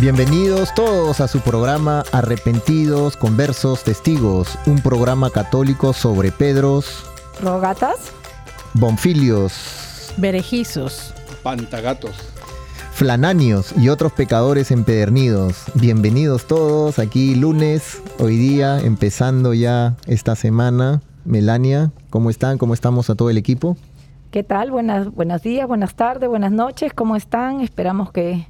Bienvenidos todos a su programa Arrepentidos, Conversos, Testigos, un programa católico sobre Pedros, Rogatas, Bonfilios, Berejizos, pantagatos. Flananios y otros pecadores empedernidos. Bienvenidos todos aquí lunes, hoy día, empezando ya esta semana. Melania, ¿cómo están? ¿Cómo estamos a todo el equipo? ¿Qué tal? Buenas, buenos días, buenas tardes, buenas noches. ¿Cómo están? Esperamos que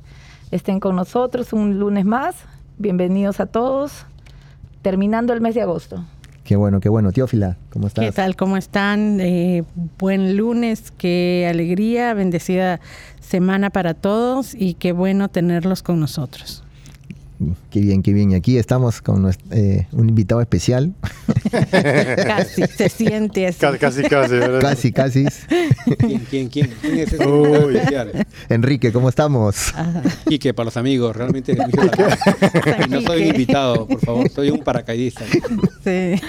estén con nosotros un lunes más. Bienvenidos a todos. Terminando el mes de agosto. Qué bueno, qué bueno. Teófila, ¿cómo estás? ¿Qué tal? ¿Cómo están? Eh, buen lunes, qué alegría, bendecida semana para todos y qué bueno tenerlos con nosotros. Qué bien, qué bien. Y aquí estamos con nuestro, eh, un invitado especial. casi, se siente así. Casi, casi, casi. ¿verdad? casi, casi. ¿Quién, quién, quién? ¿Quién es ese invitado Uy. especial? Enrique, ¿cómo estamos? Quique, para los amigos, realmente. No soy un invitado, por favor, soy un paracaidista. Sí.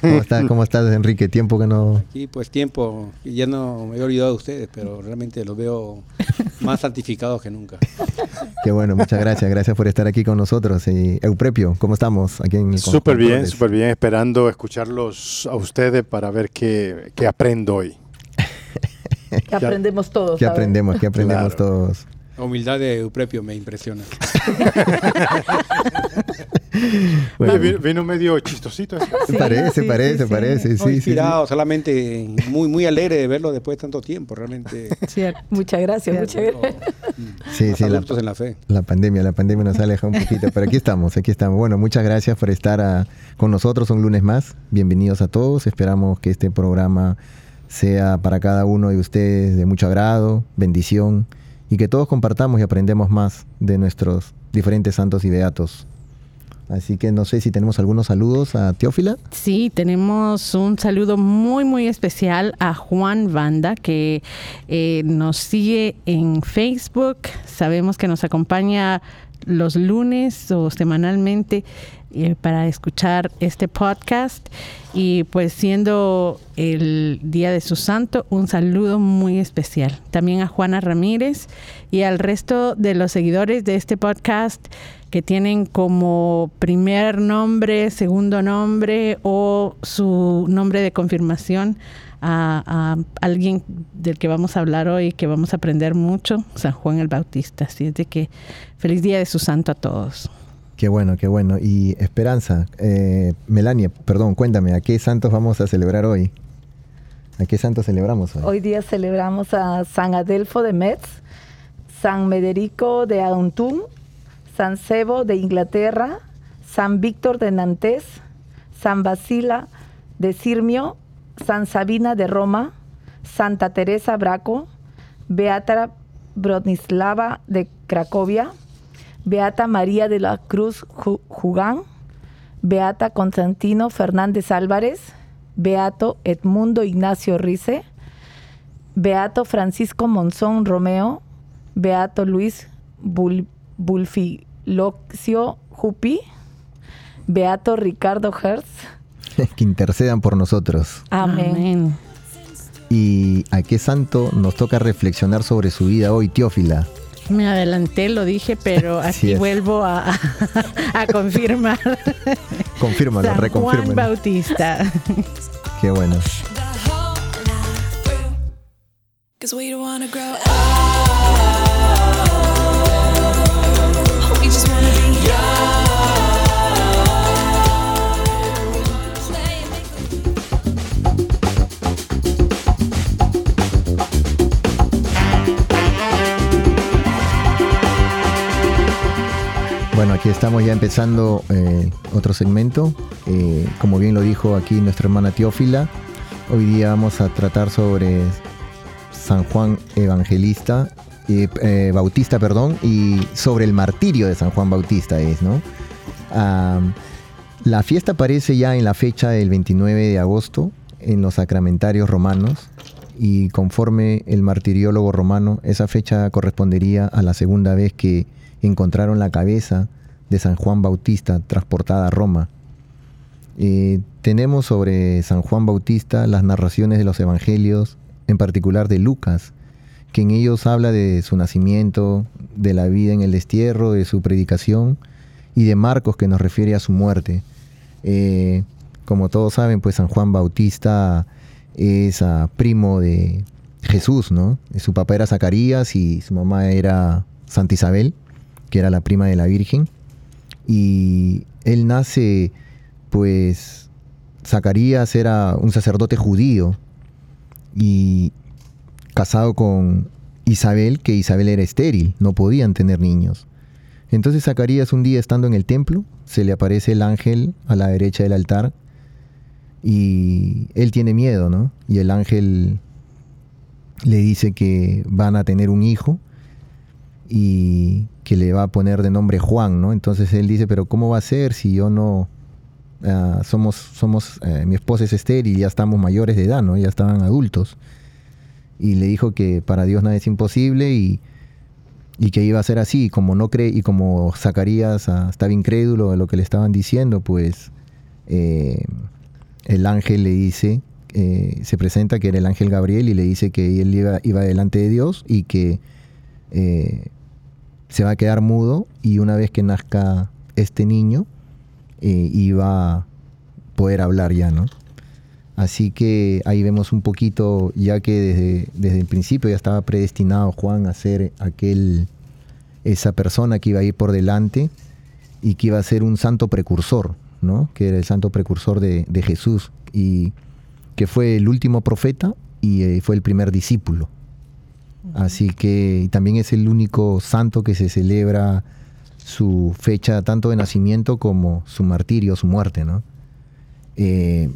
¿Cómo estás, cómo estás Enrique? Tiempo que no... Aquí, pues tiempo, ya no me he olvidado de ustedes, pero realmente los veo más santificados que nunca. Qué bueno, muchas gracias. Gracias por estar aquí con nosotros. Y Euprepio, ¿cómo estamos? Aquí en Súper bien, súper bien. Esperando escucharlos a ustedes para ver qué, qué aprendo hoy. Que aprendemos todos. ¿Qué ¿sabes? aprendemos? ¿Qué aprendemos Claro. todos? La humildad de Euprepio me impresiona. Bueno, Oye, vi- vino medio chistosito. Sí, parece, sí, parece, sí, sí. parece. Sí, sí, sí. inspirado, solamente muy, muy alegre de verlo después de tanto tiempo, realmente. Muchas gracias, muchas gracias. Sí, Más sí, la, en la fe. la pandemia, la pandemia nos aleja un poquito, pero aquí estamos, aquí estamos. Bueno, muchas gracias por estar ah, con nosotros un lunes más. Bienvenidos a todos. Esperamos que este programa sea para cada uno de ustedes de mucho agrado, bendición y que todos compartamos y aprendemos más de nuestros diferentes santos y beatos. Así que no sé si tenemos algunos saludos a Teófila. Sí, tenemos un saludo muy, muy especial a Juan Banda, que eh, nos sigue en Facebook. Sabemos que nos acompaña los lunes o semanalmente eh, para escuchar este podcast. Y pues siendo el Día de su Santo, un saludo muy especial. También a Juana Ramírez y al resto de los seguidores de este podcast que tienen como primer nombre, segundo nombre o su nombre de confirmación a, a alguien del que vamos a hablar hoy, que vamos a aprender mucho, San Juan el Bautista. Así es de que feliz día de su santo a todos. Qué bueno, qué bueno. Y Esperanza, eh, Melania, perdón, cuéntame, ¿a qué santos vamos a celebrar hoy? ¿A qué santos celebramos hoy? Hoy día celebramos a San Adelfo de Metz, San Mederico de Auntum, San Sebo de Inglaterra, San Víctor de Nantes, San Basila de Sirmio, San Sabina de Roma, Santa Teresa Braco, Beata Bronislava de Cracovia, Beata María de la Cruz Jugán, Beata Constantino Fernández Álvarez, Beato Edmundo Ignacio Rice, Beato Francisco Monzón Romeo, Beato Luis Bulfiloxio Jupi, Beato Ricardo Hertz. que intercedan por nosotros. Amén. ¿Y a qué santo nos toca reflexionar sobre su vida hoy, Teófila? Me adelanté, lo dije, pero aquí vuelvo a, a confirmar. Confírmalo, reconfírmalo. Juan Bautista. Qué bueno. Bueno, aquí estamos ya empezando eh, otro segmento. Eh, como bien lo dijo aquí nuestra hermana Teófila, hoy día vamos a tratar sobre San Juan Evangelista, eh, Bautista, perdón, y sobre el martirio de San Juan Bautista es, ¿no? la fiesta aparece ya en la fecha del 29 de agosto en los sacramentarios romanos y conforme el martiriólogo romano, esa fecha correspondería a la segunda vez que encontraron la cabeza de San Juan Bautista transportada a Roma. Eh, tenemos sobre San Juan Bautista las narraciones de los evangelios, en particular de Lucas, que en ellos habla de su nacimiento, de la vida en el destierro, de su predicación, y de Marcos que nos refiere a su muerte. Eh, como todos saben, pues San Juan Bautista es primo de Jesús, ¿no? Su papá era Zacarías y su mamá era Santa Isabel que era la prima de la Virgen. Y él nace, pues, Zacarías era un sacerdote judío y casado con Isabel, que Isabel era estéril, no podían tener niños. Entonces Zacarías un día estando en el templo, se le aparece el ángel a la derecha del altar y él tiene miedo, ¿no? Y el ángel le dice que van a tener un hijo y que le va a poner de nombre Juan, ¿no? Entonces él dice, pero ¿cómo va a ser si yo no... Ah, somos, somos, eh, mi esposa es estéril y ya estamos mayores de edad, ¿no? Ya estaban adultos. Y le dijo que para Dios nada es imposible y, que iba a ser así. como no cree, y como Zacarías ah, estaba incrédulo de lo que le estaban diciendo, pues eh, el ángel le dice, eh, se presenta que era el ángel Gabriel y le dice que él iba, iba delante de Dios y que se va a quedar mudo y una vez que nazca este niño eh, iba a poder hablar ya, ¿no? Así que ahí vemos un poquito, ya que desde, desde el principio ya estaba predestinado Juan a ser aquel, esa persona que iba a ir por delante y que iba a ser un santo precursor, ¿no? Que era el santo precursor de, Jesús y que fue el último profeta y eh, fue el primer discípulo. Así que también es el único santo que se celebra su fecha tanto de nacimiento como su martirio, su muerte, ¿no? Eh,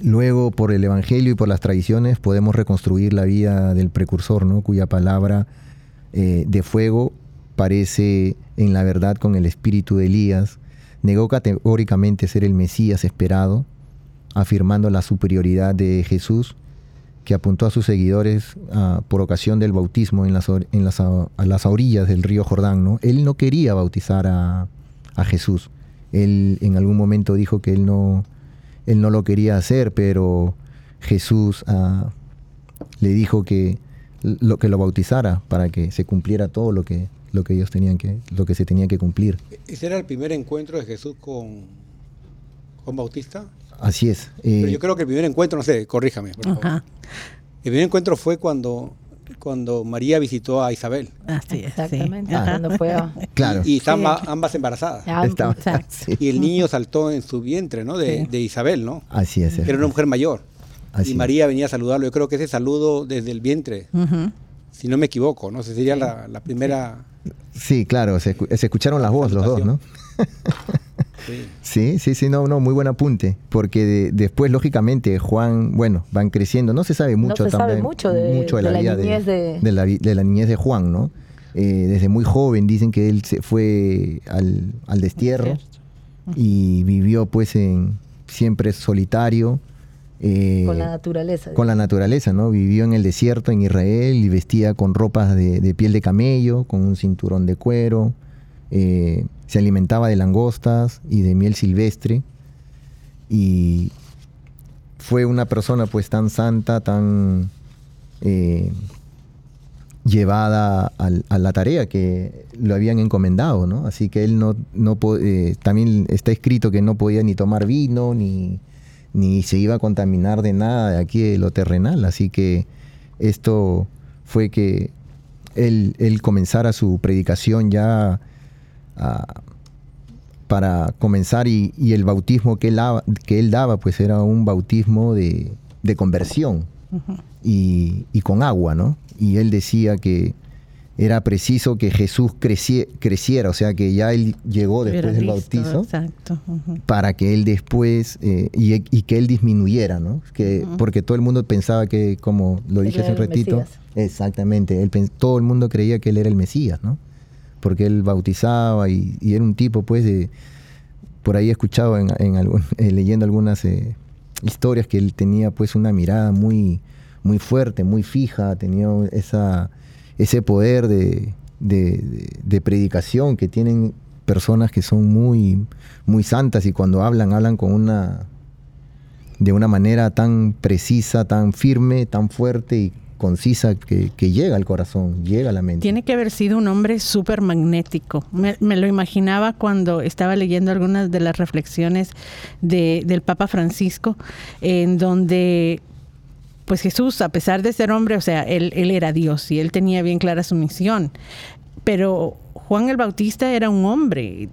luego, por el Evangelio y por las tradiciones, podemos reconstruir la vida del precursor, ¿no? Cuya palabra eh, de fuego parece en la verdad con el espíritu de Elías. Negó categóricamente ser el Mesías esperado, afirmando la superioridad de Jesús que apuntó a sus seguidores ah, por ocasión del bautismo en las, en las, a, las orillas del río Jordán. ¿no? Él no quería bautizar a, Jesús. Él en algún momento dijo que él no, él no lo quería hacer, pero Jesús ah, le dijo que lo, que lo bautizara para que se cumpliera todo lo que, lo que ellos tenían que, lo que se tenía que cumplir. ¿Ese era el primer encuentro de Jesús con Juan Bautista? Así es. Pero yo creo que el primer encuentro, no sé, corríjame. Por favor. El primer encuentro fue cuando cuando María visitó a Isabel. Así es. Exactamente. Cuando fue claro. Y, estaban ambas embarazadas. Y el niño saltó en su vientre, ¿no? De, Isabel, ¿no? Así es. Era una mujer mayor. y María venía a saludarlo. Yo creo que ese saludo desde el vientre si no me equivoco, ¿no? sería la, primera... Sí, claro, se, escucharon las voces los dos, ¿no? Sí. sí, sí, no, no, muy buen apunte, porque después, lógicamente, Juan, bueno, van creciendo, no se sabe mucho no se Sabe mucho de, la, vida de, la, de la niñez de Juan, ¿no? Eh, desde muy joven dicen que él se fue al, al destierro y vivió pues en siempre solitario. Eh, con la naturaleza. Con la naturaleza, ¿no? Vivió en el desierto en Israel y vestía con ropas de, piel de camello, con un cinturón de cuero. Eh, se alimentaba de langostas y de miel silvestre. Y fue una persona pues tan santa, tan llevada a, la tarea que lo habían encomendado, ¿no? Así que él no, no eh, también está escrito que no podía ni tomar vino, ni, ni se iba a contaminar de nada de aquí de lo terrenal. Así que esto fue que él, él comenzara su predicación ya para comenzar y, el bautismo que él, que él daba pues era un bautismo de, conversión y, y con agua, ¿no? y él decía que era preciso que Jesús creciera, o sea que ya él llegó después del bautizo para que él después eh, y, que él disminuyera, ¿no? Que, Porque todo el mundo pensaba que, como lo dije hace un ratito, exactamente, él, todo el mundo creía que él era el Mesías, ¿no? Porque él bautizaba y, era un tipo, pues, de, por ahí he escuchado en, eh, leyendo algunas eh, historias que él tenía, pues, una mirada muy muy fuerte, muy fija, tenía esa, ese poder de, predicación que tienen personas que son muy, muy santas y cuando hablan, hablan con una de una manera tan precisa, tan firme, tan fuerte y concisa que, llega al corazón, llega a la mente. Tiene que haber sido un hombre súper magnético. Me, lo imaginaba cuando estaba leyendo algunas de las reflexiones del Papa Francisco, en donde pues Jesús, a pesar de ser hombre, o sea, él, él era Dios y él tenía bien clara su misión. Pero Juan el Bautista era un hombre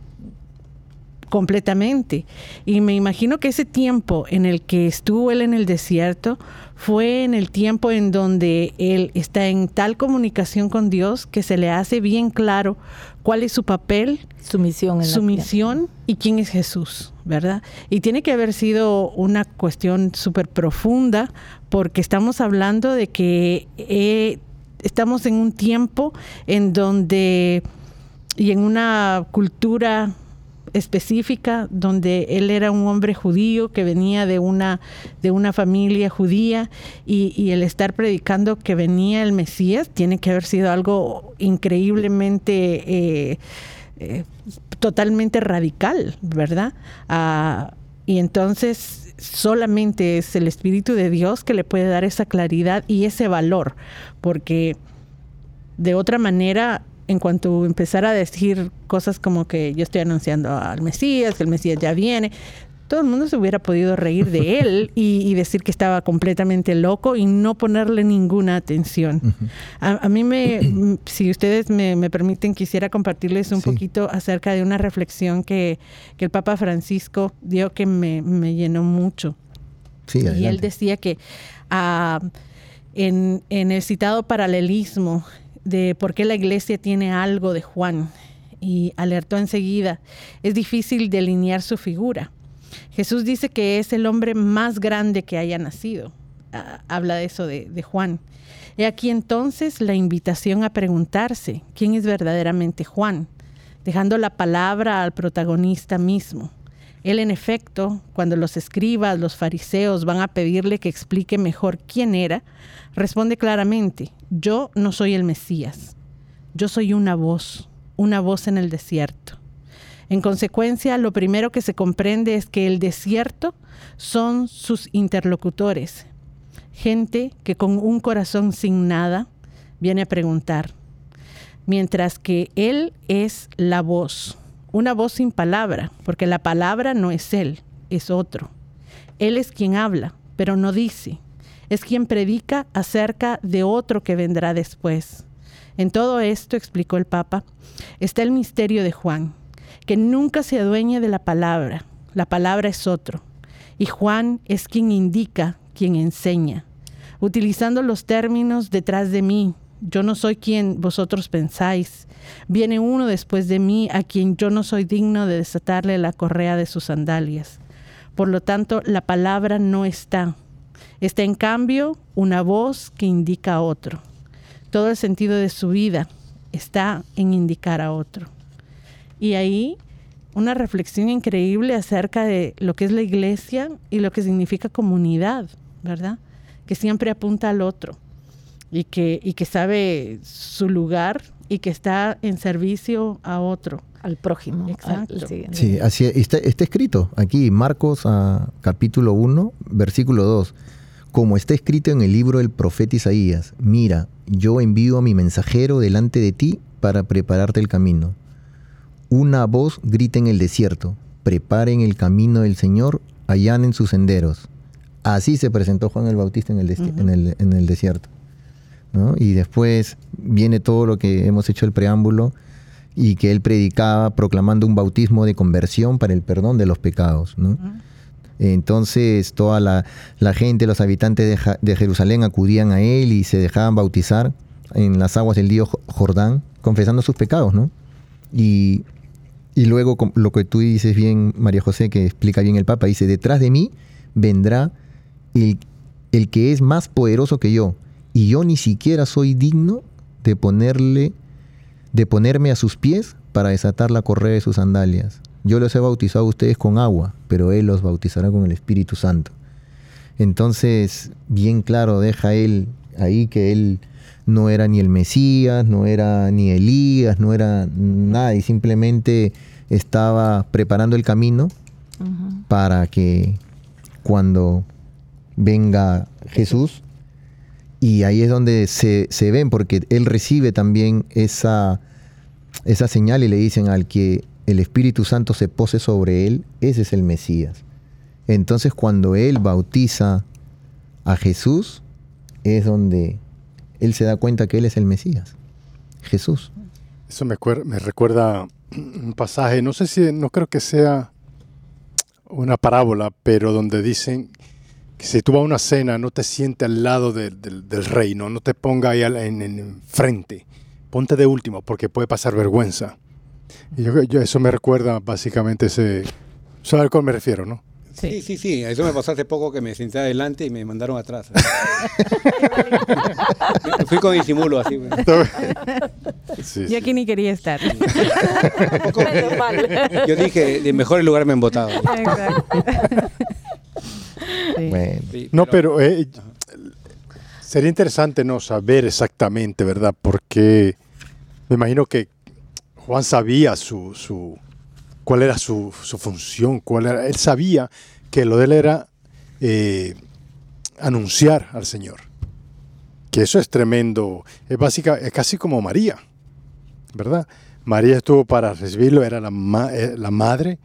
completamente. Y me imagino que ese tiempo en el que estuvo él en el desierto fue en el tiempo en donde él está en tal comunicación con Dios que se le hace bien claro cuál es su papel, su misión, su misión y quién es Jesús, ¿verdad? Y tiene que haber sido una cuestión súper profunda porque estamos hablando de que eh, estamos en un tiempo en donde y en una cultura específica donde él era un hombre judío que venía de una, de una familia judía y, el estar predicando que venía el Mesías tiene que haber sido algo increíblemente, eh, eh, totalmente radical, ¿verdad? Ah, y entonces solamente es el Espíritu de Dios que le puede dar esa claridad y ese valor, porque de otra manera en cuanto empezara a decir cosas como que yo estoy anunciando al Mesías, que el Mesías ya viene, todo el mundo se hubiera podido reír de él y, decir que estaba completamente loco y no ponerle ninguna atención. a, mí me, si ustedes me, permiten, quisiera compartirles un poquito acerca de una reflexión que, el Papa Francisco dio que me, llenó mucho. y él decía que ah, en, en el citado paralelismo de por qué la iglesia tiene algo de Juan y alertó enseguida, es difícil delinear su figura. Jesús dice que es el hombre más grande que haya nacido. Ah, habla de eso de, de Juan. He aquí entonces la invitación a preguntarse quién es verdaderamente Juan, dejando la palabra al protagonista mismo. Él, en efecto, cuando los escribas, los fariseos van a pedirle que explique mejor quién era, responde claramente, yo no soy el Mesías, yo soy una voz, una voz en el desierto. En consecuencia, lo primero que se comprende es que el desierto son sus interlocutores, gente que con un corazón sin nada viene a preguntar, mientras que Él es la voz una voz sin palabra, porque la palabra no es Él, es otro. Él es quien habla, pero no dice. Es quien predica acerca de otro que vendrá después. En todo esto, explicó el Papa, está el misterio de Juan, que nunca se adueña de la palabra. La palabra es otro. Y Juan es quien indica, quien enseña. Utilizando los términos detrás de mí, yo no soy quien vosotros pensáis. Viene uno después de mí a quien yo no soy digno de desatarle la correa de sus sandalias. Por lo tanto, la palabra no está. Está en cambio una voz que indica a otro. Todo el sentido de su vida está en indicar a otro. Y ahí una reflexión increíble acerca de lo que es la iglesia y lo que significa comunidad, ¿verdad? Que siempre apunta al otro y que, y que sabe su lugar y que está en servicio a otro. Al prójimo. Exacto. sí, así está, está, escrito aquí, Marcos a, ah, capítulo 1, versículo 2. Como está escrito en el libro del profeta Isaías, mira, yo envío a mi mensajero delante de ti para prepararte el camino. Una voz grita en el desierto, preparen el camino del Señor, allanen sus senderos. Así se presentó Juan el Bautista en el, en el, desierto. Y después viene todo lo que hemos hecho el preámbulo y que él predicaba proclamando un bautismo de conversión para el perdón de los pecados. Entonces toda la, gente, los habitantes de, Jerusalén acudían a él y se dejaban bautizar en las aguas del río Jordán, confesando sus pecados, ¿no? Y, y luego lo que tú dices bien, María José, que explica bien el Papa, dice, detrás de mí vendrá el, el que es más poderoso que yo, y yo ni siquiera soy digno de ponerle, de ponerme a sus pies para desatar la correa de sus sandalias. Yo los he bautizado a ustedes con agua, pero Él los bautizará con el Espíritu Santo. Entonces, bien claro, deja Él ahí que Él no era ni el Mesías, no era ni Elías, no era nada, y simplemente estaba preparando el camino para que cuando venga Jesús, y ahí es donde se, se ven, porque Él recibe también esa, esa señal y le dicen al que el Espíritu Santo se pose sobre él, ese es el Mesías. Entonces cuando él bautiza a Jesús, es donde él se da cuenta que él es el Mesías, Jesús. Eso me, me recuerda un pasaje, no sé si, no creo que sea una parábola, pero donde dicen que si tú vas a una cena, no te sientes al lado del reino, no te ponga ahí en, en frente, ponte de último, porque puede pasar vergüenza. Yo, eso me recuerda básicamente ese... ¿Sabes a cuál me refiero, no? Sí. sí, sí, Eso me pasó hace poco que me senté adelante y me mandaron atrás. Fui con disimulo así. Yo aquí ni quería estar. Yo dije, de mejores lugares me han votado. no, pero eh, sería interesante no saber exactamente, ¿verdad? Porque me imagino que Juan sabía su, su cuál era su, su, función, cuál era, él sabía que lo de él era eh, anunciar al Señor. Que eso es tremendo, es básica, es casi como María, ¿verdad? María estuvo para recibirlo, era la, eh, la madre,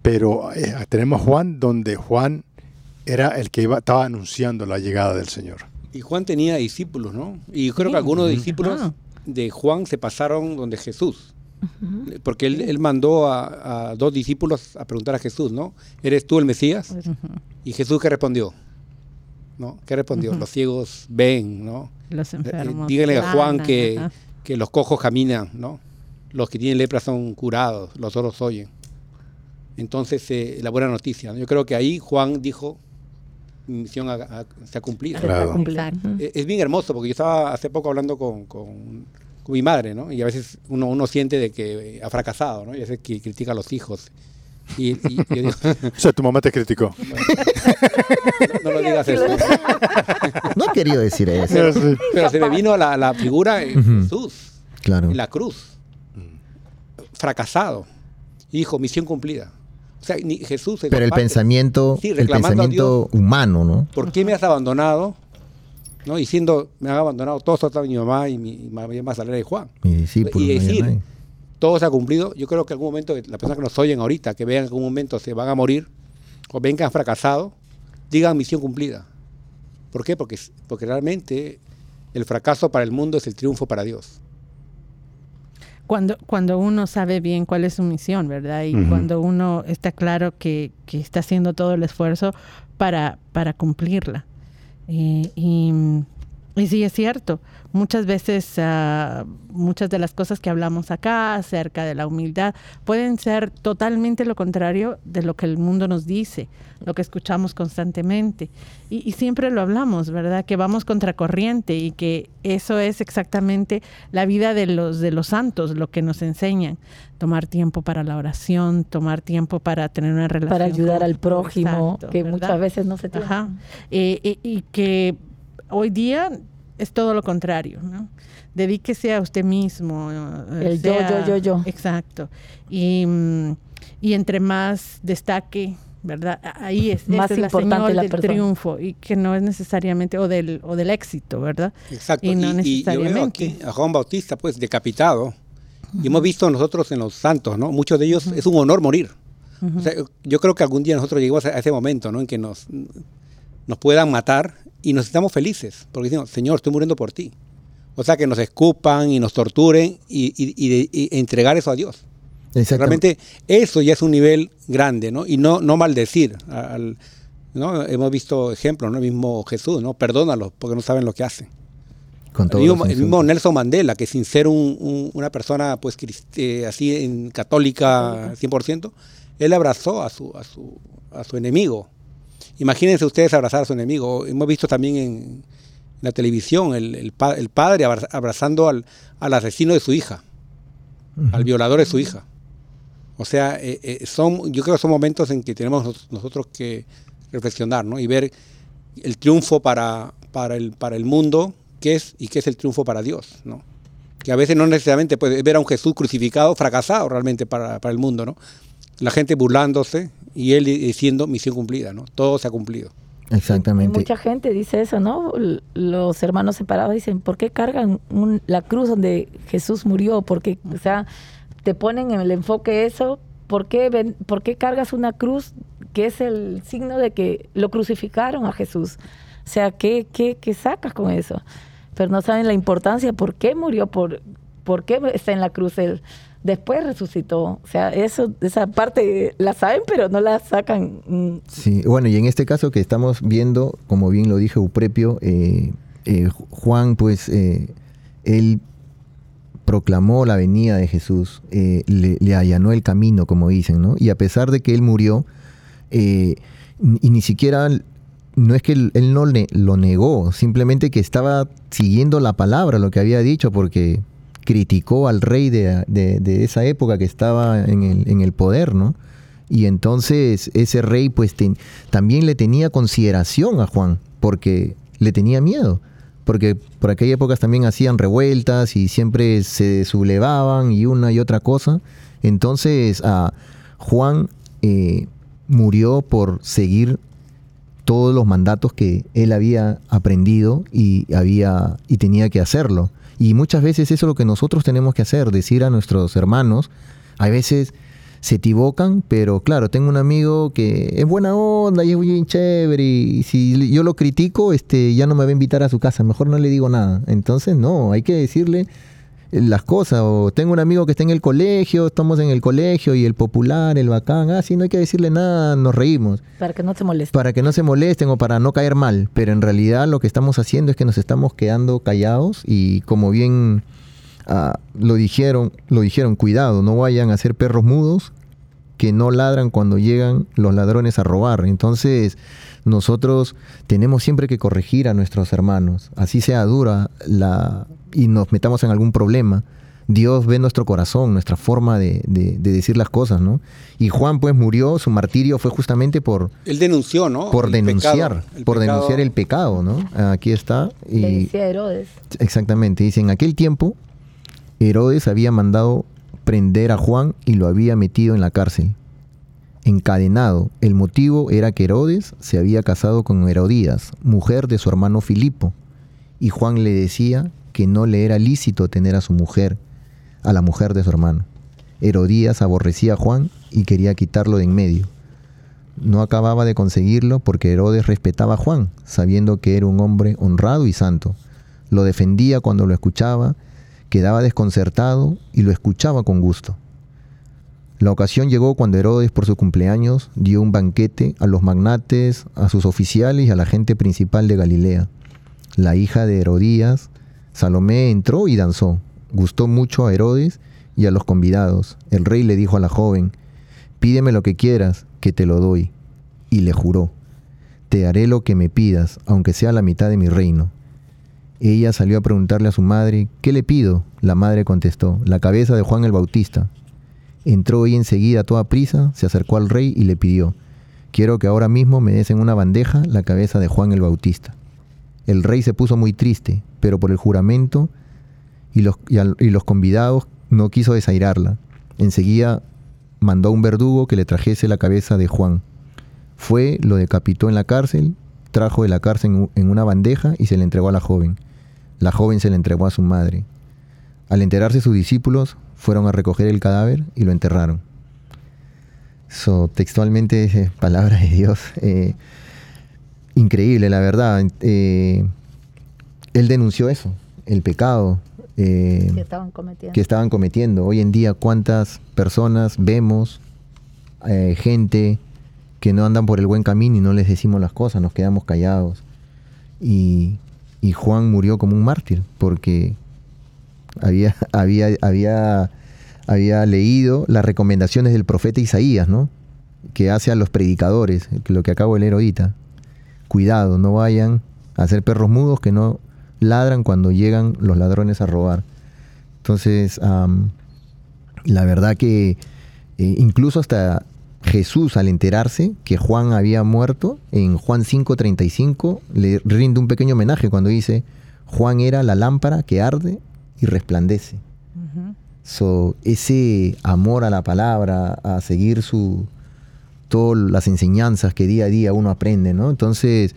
pero eh, tenemos a Juan donde Juan era el que iba, estaba anunciando la llegada del Señor. Y Juan tenía discípulos, ¿no? Y creo que algunos discípulos ah. de Juan se pasaron donde Jesús. Porque él, mandó a, dos discípulos a preguntar a Jesús, ¿no? ¿Eres tú el Mesías? Y Jesús, ¿qué respondió? ¿No? ¿Qué respondió? Los ciegos ven, ¿no? Los enfermos. Díganle a Juan que, que, los cojos caminan, ¿no? Los que tienen lepra son curados, los otros oyen. Entonces, eh, la buena noticia. Yo creo que ahí Juan dijo, mi misión se ha cumplido. Es, bien hermoso, porque yo estaba hace poco hablando con con mi madre, ¿no? Y a veces uno, uno siente de que ha fracasado, ¿no? Y a veces que critica a los hijos. Y, o sea, tu mamá te criticó. No, lo digas eso. No he querido decir eso. Pero se me vino la, la figura en Jesús. Claro. En la cruz. Fracasado. Y dijo, misión cumplida. O sea, ni Jesús... Pero el pensamiento, el pensamiento humano, ¿no? ¿Por qué me has abandonado? ¿No? Diciendo, me han abandonado todos, hasta mi mamá y mi, mi más de Juan. y decir, todo se ha cumplido. Yo creo que en algún momento, las personas que nos oyen ahorita, que vean que en algún momento se van a morir, o ven que han fracasado, digan misión cumplida. ¿Por qué? Porque, porque realmente el fracaso para el mundo es el triunfo para Dios. Cuando, cuando uno sabe bien cuál es su misión, ¿verdad? Y cuando uno está claro que, que, está haciendo todo el esfuerzo para, para cumplirla. Eh, y Y sí, es cierto. Muchas veces, uh, muchas de las cosas que hablamos acá acerca de la humildad pueden ser totalmente lo contrario de lo que el mundo nos dice, lo que escuchamos constantemente. Y, y siempre lo hablamos, ¿verdad? Que vamos contracorriente y que eso es exactamente la vida de los, de los santos, lo que nos enseñan. Tomar tiempo para la oración, tomar tiempo para tener una relación. Para ayudar al prójimo, que muchas veces no se tiene. Ajá. Eh, eh, y que hoy día es todo lo contrario, ¿no? Dedíquese a usted mismo. Eh, El yo, yo, yo, yo. Exacto. Y, mm, y entre más destaque, ¿verdad? Ahí es, más es importante la del triunfo y que no es necesariamente, o del, o del éxito, ¿verdad? Exacto. Y no y, necesariamente. Y yo veo aquí a Juan Bautista, pues, decapitado. Y hemos visto nosotros en los santos, ¿no? Muchos de ellos es un honor morir. o sea, yo creo que algún día nosotros llegamos a ese momento, ¿no? En que nos, nos puedan matar y nos estamos felices, porque decimos, Señor, estoy muriendo por ti. O sea, que nos escupan y nos torturen y, y, y, y entregar eso a Dios. Realmente eso ya es un nivel grande, ¿no? Y no, no maldecir. Al, ¿no? Hemos visto ejemplos, ¿no? El mismo Jesús, ¿no? Perdónalos porque no saben lo que hacen. Con el, mismo, el, mismo, Nelson Mandela, que sin ser un, un, una persona pues eh, así en católica 100%, él abrazó a su, a su, a su enemigo. Imagínense ustedes abrazar a su enemigo. Hemos visto también en la televisión el, el, el padre abrazando al, al, asesino de su hija, uh -huh. al violador de su hija. O sea, eh, eh, son, yo creo que son momentos en que tenemos nosotros que reflexionar ¿no? y ver el triunfo para, para, el, para el mundo, qué es y qué es el triunfo para Dios. ¿no? Que a veces no necesariamente puede ver a un Jesús crucificado, fracasado realmente para, para el mundo. ¿no? La gente burlándose y él diciendo misión cumplida, ¿no? Todo se ha cumplido. Exactamente. Y mucha gente dice eso, ¿no? Los hermanos separados dicen, ¿por qué cargan un, la cruz donde Jesús murió? Porque, o sea, te ponen en el enfoque eso, ¿por qué, ven, ¿por qué cargas una cruz que es el signo de que lo crucificaron a Jesús? O sea, ¿qué, qué, qué sacas con eso? Pero no saben la importancia, ¿por qué murió? ¿Por, por qué está en la cruz él? Después resucitó. O sea, eso, esa parte la saben, pero no la sacan. Sí, bueno, y en este caso que estamos viendo, como bien lo dije Uprepio, eh, eh, Juan, pues, eh, él proclamó la venida de Jesús, le, le, allanó el camino, como dicen, ¿no? Y a pesar de que él murió, y ni siquiera no es que él, él no le, lo negó, simplemente que estaba siguiendo la palabra, lo que había dicho, porque criticó al rey de, de, esa época que estaba en el, en el, poder, ¿no? Y entonces ese rey pues también le tenía consideración a Juan, porque le tenía miedo, porque por aquella época también hacían revueltas y siempre se sublevaban y una y otra cosa. Entonces a Juan eh, murió por seguir todos los mandatos que él había aprendido y había y tenía que hacerlo. Y muchas veces eso es lo que nosotros tenemos que hacer, decir a nuestros hermanos, a veces se equivocan, pero claro, tengo un amigo que es buena onda y es bien chévere y si yo lo critico, este ya no me va a invitar a su casa, mejor no le digo nada. Entonces, no, hay que decirle las cosas. O tengo un amigo que está en el colegio, estamos en el colegio y el popular, el bacán, ah, sí, no hay que decirle nada, nos reímos. Para que no se molesten. Para que no se molesten o para no caer mal. Pero en realidad lo que estamos haciendo es que nos estamos quedando callados y como bien uh, lo dijeron, lo dijeron, cuidado, no vayan a ser perros mudos que no ladran cuando llegan los ladrones a robar. Entonces, nosotros tenemos siempre que corregir a nuestros hermanos, así sea dura la y nos metamos en algún problema. Dios ve nuestro corazón, nuestra forma de, de, de, decir las cosas, ¿no? Y Juan pues murió, su martirio fue justamente por... Él denunció, ¿no? Por el denunciar, pecado, por pecado. denunciar el pecado, ¿no? Aquí está. Y, decía Herodes. Exactamente, dice, en aquel tiempo Herodes había mandado prender a Juan y lo había metido en la cárcel, encadenado. El motivo era que Herodes se había casado con Herodías, mujer de su hermano Filipo, y Juan le decía que no le era lícito tener a su mujer, a la mujer de su hermano. Herodías aborrecía a Juan y quería quitarlo de en medio. No acababa de conseguirlo porque Herodes respetaba a Juan, sabiendo que era un hombre honrado y santo. Lo defendía cuando lo escuchaba quedaba desconcertado y lo escuchaba con gusto. La ocasión llegó cuando Herodes por su cumpleaños dio un banquete a los magnates, a sus oficiales y a la gente principal de Galilea. la hija de Herodías, Salomé entró y danzó. Gustó mucho a Herodes y a los convidados. El rey le dijo a la joven, pídeme lo que quieras, que te lo doy. Y le juró, te haré lo que me pidas, aunque sea la mitad de mi reino. Ella salió a preguntarle a su madre, ¿qué le pido? La madre contestó, la cabeza de Juan el Bautista. Entró y enseguida a toda prisa, se acercó al rey y le pidió, quiero que ahora mismo me des en una bandeja la cabeza de Juan el Bautista. El rey se puso muy triste, pero por el juramento y los, y los convidados no quiso desairarla. Enseguida mandó a un verdugo que le trajese la cabeza de Juan. Fue, lo decapitó en la cárcel, trajo de la cárcel en una bandeja y se le entregó a la joven. La joven se le entregó a su madre. Al enterarse sus discípulos, fueron a recoger el cadáver y lo enterraron. So, textualmente palabra de Dios. Eh, increíble, la verdad. Eh, él denunció eso, el pecado eh, que, estaban cometiendo. Hoy en día, ¿cuántas personas vemos, gente que no andan por el buen camino y no les decimos las cosas, nos quedamos callados? Y, y Juan murió como un mártir porque había, había, había, había leído las recomendaciones del profeta Isaías, ¿no? Que hace a los predicadores, lo que acabo de leer ahorita. Cuidado, no vayan a ser perros mudos que no ladran cuando llegan los ladrones a robar. Entonces, la verdad que eh, incluso hasta Jesús al enterarse que Juan había muerto, en Juan 5:35 le rinde un pequeño homenaje cuando dice, Juan era la lámpara que arde y resplandece. so, ese amor a la palabra, a seguir su, todas las enseñanzas que día a día uno aprende, ¿no? Entonces,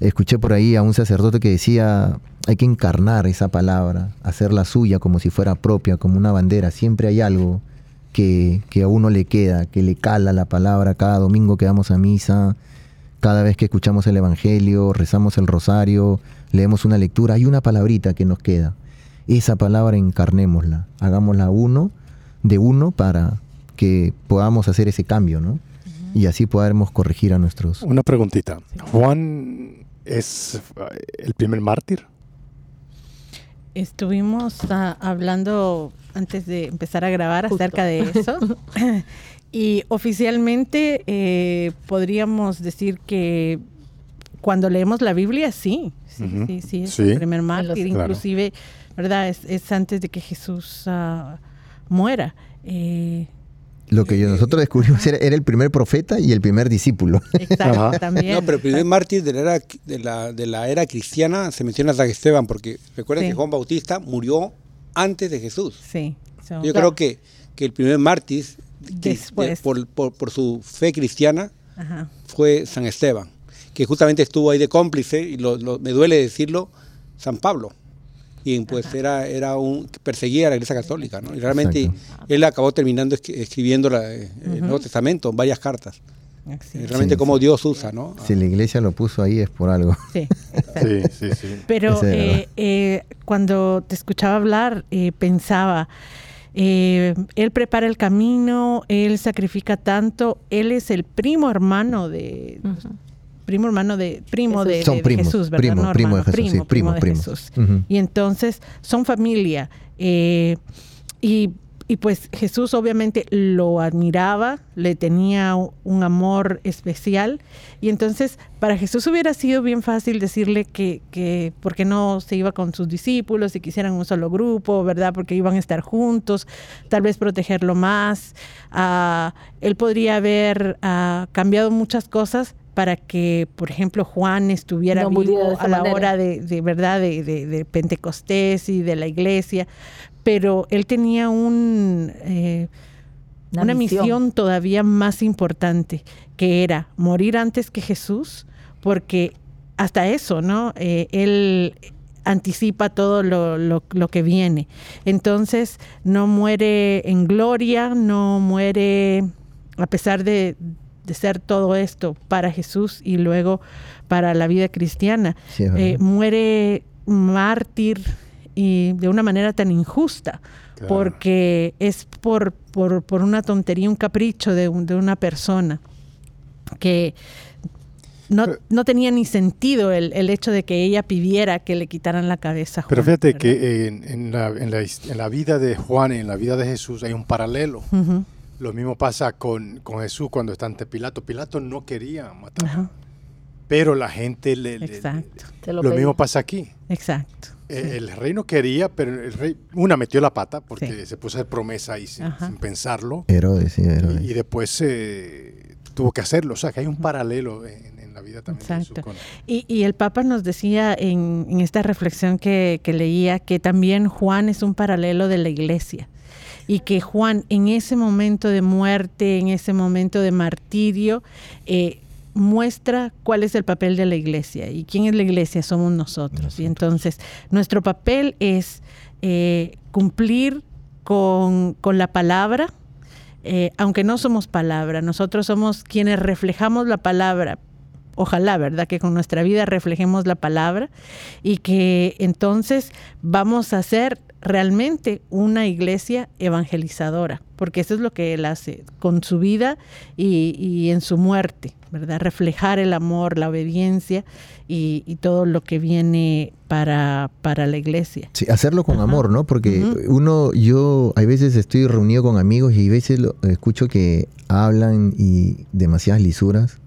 escuché por ahí a un sacerdote que decía, hay que encarnar esa palabra, hacerla suya como si fuera propia, como una bandera. Siempre hay algo que, a uno le queda, que le cala la palabra cada domingo que vamos a misa, cada vez que escuchamos el Evangelio, rezamos el rosario, leemos una lectura, hay una palabrita que nos queda. Esa palabra encarnémosla, hagámosla uno de uno para que podamos hacer ese cambio, ¿no? Y así podamos corregir a nuestros... Una preguntita. ¿Juan es el primer mártir? Estuvimos ah, hablando antes de empezar a grabar acerca de eso. y oficialmente eh, podríamos decir que cuando leemos la Biblia, sí, sí, sí, es el primer mártir, inclusive, ¿verdad? Es, antes de que Jesús uh, muera. Eh, lo que nosotros descubrimos era, el primer profeta y el primer discípulo. Exacto, también. No, pero el primer mártir de la, era, de, la, de la era cristiana se menciona a San Esteban, porque recuerden que Juan Bautista murió antes de Jesús. Sí. Yo creo que, que, el primer mártir, por, por, su fe cristiana, fue San Esteban, que justamente estuvo ahí de cómplice, y me duele decirlo, San Pablo y pues era, era un perseguía a la Iglesia Católica, ¿no? Y realmente él acabó terminando escribiendo eh, el Nuevo Testamento, varias cartas. realmente como Dios usa, ¿no? Si la iglesia lo puso ahí es por algo. Sí, sí, sí, Pero eh, eh, cuando te escuchaba hablar, pensaba, él prepara el camino, él sacrifica tanto, él es el primo hermano de, primo hermano de primo de, Jesús, ¿verdad? Primo, primo de Jesús, primo, primo, Jesús. Y entonces son familia. Eh, y, pues Jesús obviamente lo admiraba, le tenía un amor especial. Y entonces para Jesús hubiera sido bien fácil decirle que, que porque no se iba con sus discípulos y quisieran un solo grupo, ¿verdad? Porque iban a estar juntos, tal vez protegerlo más. Ah, él podría haber ah, cambiado muchas cosas para que, por ejemplo, Juan estuviera vivo a la hora de, verdad de, Pentecostés y de la iglesia, pero él tenía un, eh, una, misión. todavía más importante, que era morir antes que Jesús, porque hasta eso, ¿no? Eh, él anticipa todo lo, lo, lo, que viene. Entonces, no muere en gloria, no muere a pesar de, de ser todo esto para Jesús y luego para la vida cristiana. Eh, muere mártir y de una manera tan injusta, porque es por, por, una tontería, un capricho de, de una persona que no, no tenía ni sentido el, el, hecho de que ella pidiera que le quitaran la cabeza. Pero fíjate que en, en, la, en, la, en, la, vida de Juan y en la vida de Jesús hay un paralelo. Lo mismo pasa con, con, Jesús cuando está ante Pilato. Pilato no quería matar. Pero la gente le... Exacto. le lo, lo mismo pasa aquí. Exacto. Eh, el rey no quería, pero el rey, una metió la pata porque se puso a hacer promesa ahí sin, sin pensarlo. Herodes, sí, Herodes. Y, y después eh, tuvo que hacerlo. O sea, que hay un paralelo en, en la vida también. Exacto. Con... Y, y, el Papa nos decía en, en esta reflexión que, que, leía que también Juan es un paralelo de la iglesia. Y que Juan en ese momento de muerte, en ese momento de martirio, eh, muestra cuál es el papel de la iglesia. ¿Y quién es la iglesia? Somos nosotros. nosotros. Y entonces nuestro papel es eh, cumplir con, con, la palabra, eh, aunque no somos palabra, nosotros somos quienes reflejamos la palabra. Ojalá, ¿verdad? Que con nuestra vida reflejemos la palabra y que entonces vamos a ser realmente una iglesia evangelizadora, porque eso es lo que él hace con su vida y, y en su muerte, ¿verdad? Reflejar el amor, la obediencia y, y todo lo que viene para, para, la iglesia. Sí, hacerlo con Ajá. amor, ¿no? Porque uh -huh. uno, yo, hay veces estoy reunido con amigos y a veces lo, escucho que hablan y demasiadas lisuras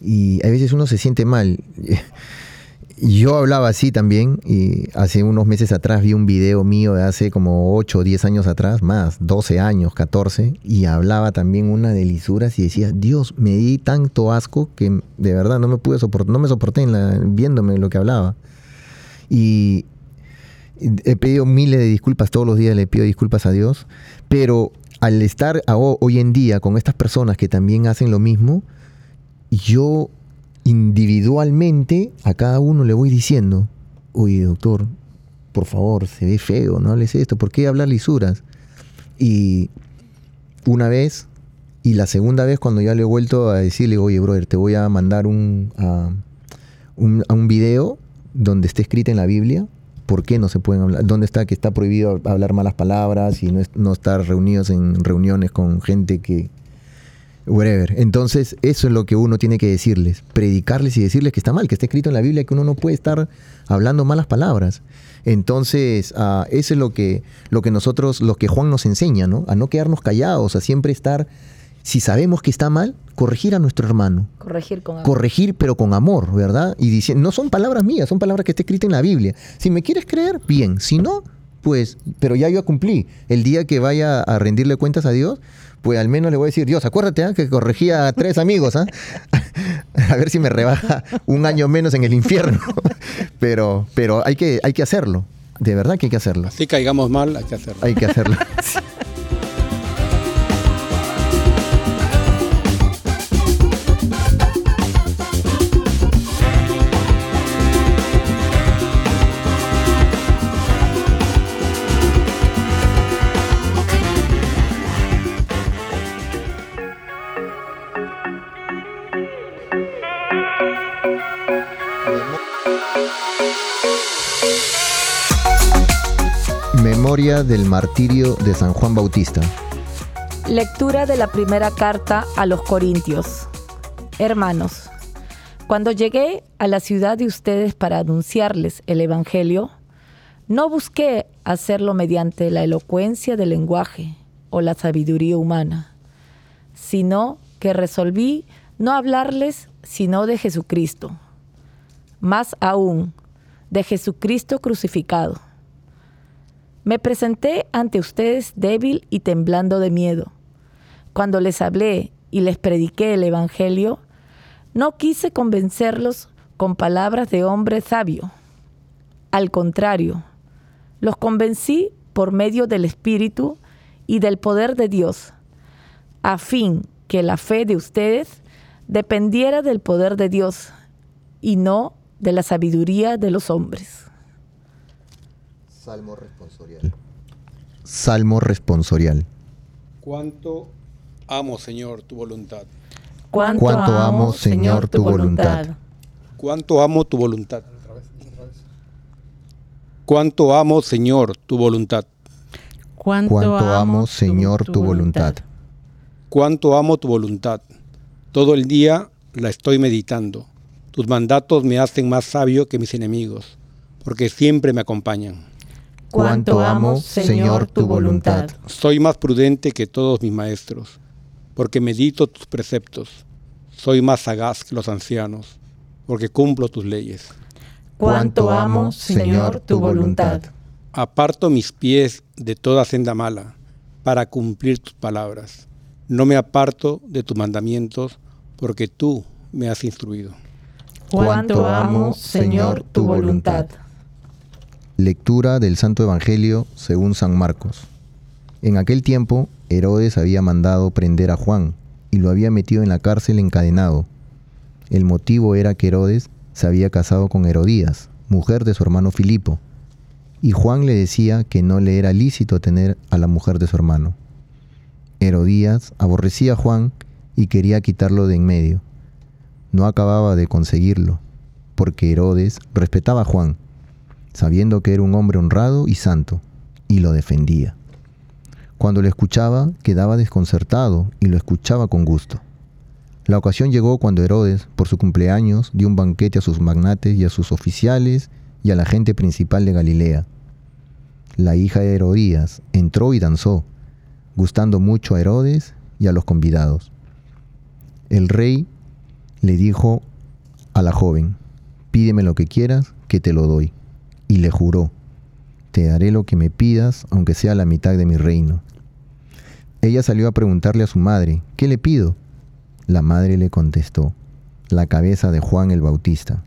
y a veces uno se siente mal. Yo hablaba así también y hace unos meses atrás vi un video mío de hace como 8 o 10 años atrás, más 12 años, 14, y hablaba también una de lisuras y decía, Dios, me di tanto asco que de verdad no me pude soportar, no me soporté en la, viéndome lo que hablaba. Y he pedido miles de disculpas, todos los días le pido disculpas a Dios, pero al estar hoy en día con estas personas que también hacen lo mismo, yo individualmente a cada uno le voy diciendo, oye doctor, por favor, se ve feo, no hables esto, ¿por qué hablar lisuras? Y una vez, y la segunda vez cuando ya le he vuelto a decirle, oye brother, te voy a mandar un, a, un, a un video donde esté escrita en la Biblia, ¿por qué no se pueden hablar? ¿Dónde está que está prohibido hablar malas palabras y no, es, no estar reunidos en reuniones con gente que, whatever. Entonces, eso es lo que uno tiene que decirles, predicarles y decirles que está mal, que está escrito en la Biblia que uno no puede estar hablando malas palabras. Entonces, uh, eso es lo que, lo que nosotros, lo que Juan nos enseña, ¿no? A no quedarnos callados, a siempre estar, si sabemos que está mal, corregir a nuestro hermano. Corregir con amor. Corregir, pero con amor, ¿verdad? Y diciendo, no son palabras mías, son palabras que está escritas en la Biblia. Si me quieres creer, bien. Si no, pues, pero ya yo cumplí. El día que vaya a rendirle cuentas a Dios, pues al menos le voy a decir, Dios, acuérdate ¿eh? que corregía a tres amigos, ¿eh? a ver si me rebaja un año menos en el infierno. pero pero hay, que, hay que hacerlo, de verdad que hay que hacerlo. Así caigamos mal, hay que hacerlo. Hay que hacerlo. Memoria del martirio de San Juan Bautista. Lectura de la primera carta a los Corintios. Hermanos, cuando llegué a la ciudad de ustedes para anunciarles el Evangelio, no busqué hacerlo mediante la elocuencia del lenguaje o la sabiduría humana, sino que resolví no hablarles sino de Jesucristo, más aún de Jesucristo crucificado. Me presenté ante ustedes débil y temblando de miedo. Cuando les hablé y les prediqué el Evangelio, no quise convencerlos con palabras de hombre sabio. Al contrario, los convencí por medio del Espíritu y del poder de Dios, a fin que la fe de ustedes dependiera del poder de Dios y no de la sabiduría de los hombres. Salmo responsorial. Salmo responsorial. ¿Cuánto amo, Señor, tu voluntad? ¿Cuánto, ¿Cuánto amo, Señor, tu voluntad? ¿Cuánto amo tu voluntad? ¿Cuánto amo, Señor, tu voluntad? ¿Cuánto amo, Señor, tu voluntad? ¿Cuánto amo tu voluntad? Todo el día la estoy meditando. Tus mandatos me hacen más sabio que mis enemigos, porque siempre me acompañan. Cuánto amo, Señor, tu voluntad. Soy más prudente que todos mis maestros, porque medito tus preceptos. Soy más sagaz que los ancianos, porque cumplo tus leyes. Cuánto amo, Señor, tu voluntad. Aparto mis pies de toda senda mala, para cumplir tus palabras. No me aparto de tus mandamientos, porque tú me has instruido. Cuánto amo, Señor, tu voluntad. Lectura del Santo Evangelio según San Marcos. En aquel tiempo, Herodes había mandado prender a Juan y lo había metido en la cárcel encadenado. El motivo era que Herodes se había casado con Herodías, mujer de su hermano Filipo, y Juan le decía que no le era lícito tener a la mujer de su hermano. Herodías aborrecía a Juan y quería quitarlo de en medio no acababa de conseguirlo, porque Herodes respetaba a Juan, sabiendo que era un hombre honrado y santo, y lo defendía. Cuando lo escuchaba, quedaba desconcertado y lo escuchaba con gusto. La ocasión llegó cuando Herodes, por su cumpleaños, dio un banquete a sus magnates y a sus oficiales y a la gente principal de Galilea. La hija de Herodías entró y danzó, gustando mucho a Herodes y a los convidados. El rey le dijo a la joven, pídeme lo que quieras, que te lo doy. Y le juró, te daré lo que me pidas, aunque sea la mitad de mi reino. Ella salió a preguntarle a su madre, ¿qué le pido? La madre le contestó, la cabeza de Juan el Bautista.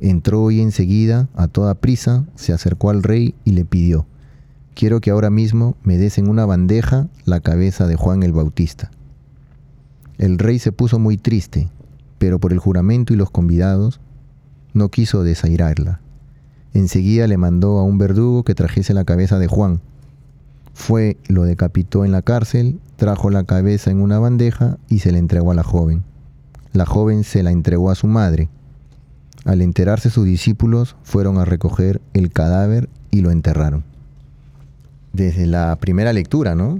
Entró y enseguida, a toda prisa, se acercó al rey y le pidió, quiero que ahora mismo me des en una bandeja la cabeza de Juan el Bautista. El rey se puso muy triste pero por el juramento y los convidados no quiso desairarla. Enseguida le mandó a un verdugo que trajese la cabeza de Juan. Fue, lo decapitó en la cárcel, trajo la cabeza en una bandeja y se la entregó a la joven. La joven se la entregó a su madre. Al enterarse sus discípulos, fueron a recoger el cadáver y lo enterraron. Desde la primera lectura, ¿no?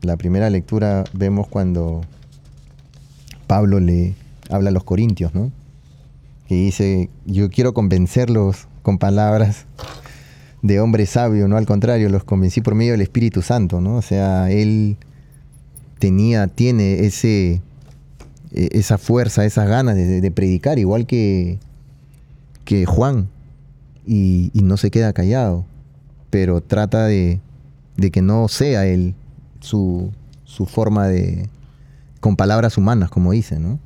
La primera lectura vemos cuando Pablo le, habla a los corintios, ¿no? Y dice, yo quiero convencerlos con palabras de hombre sabio, ¿no? Al contrario, los convencí por medio del Espíritu Santo, ¿no? O sea, él tenía, tiene ese, e, esa fuerza, esas ganas de, predicar, igual que, que Juan, y, no se queda callado, pero trata de, de que no sea él su, su forma de, con palabras humanas, como dice, ¿no?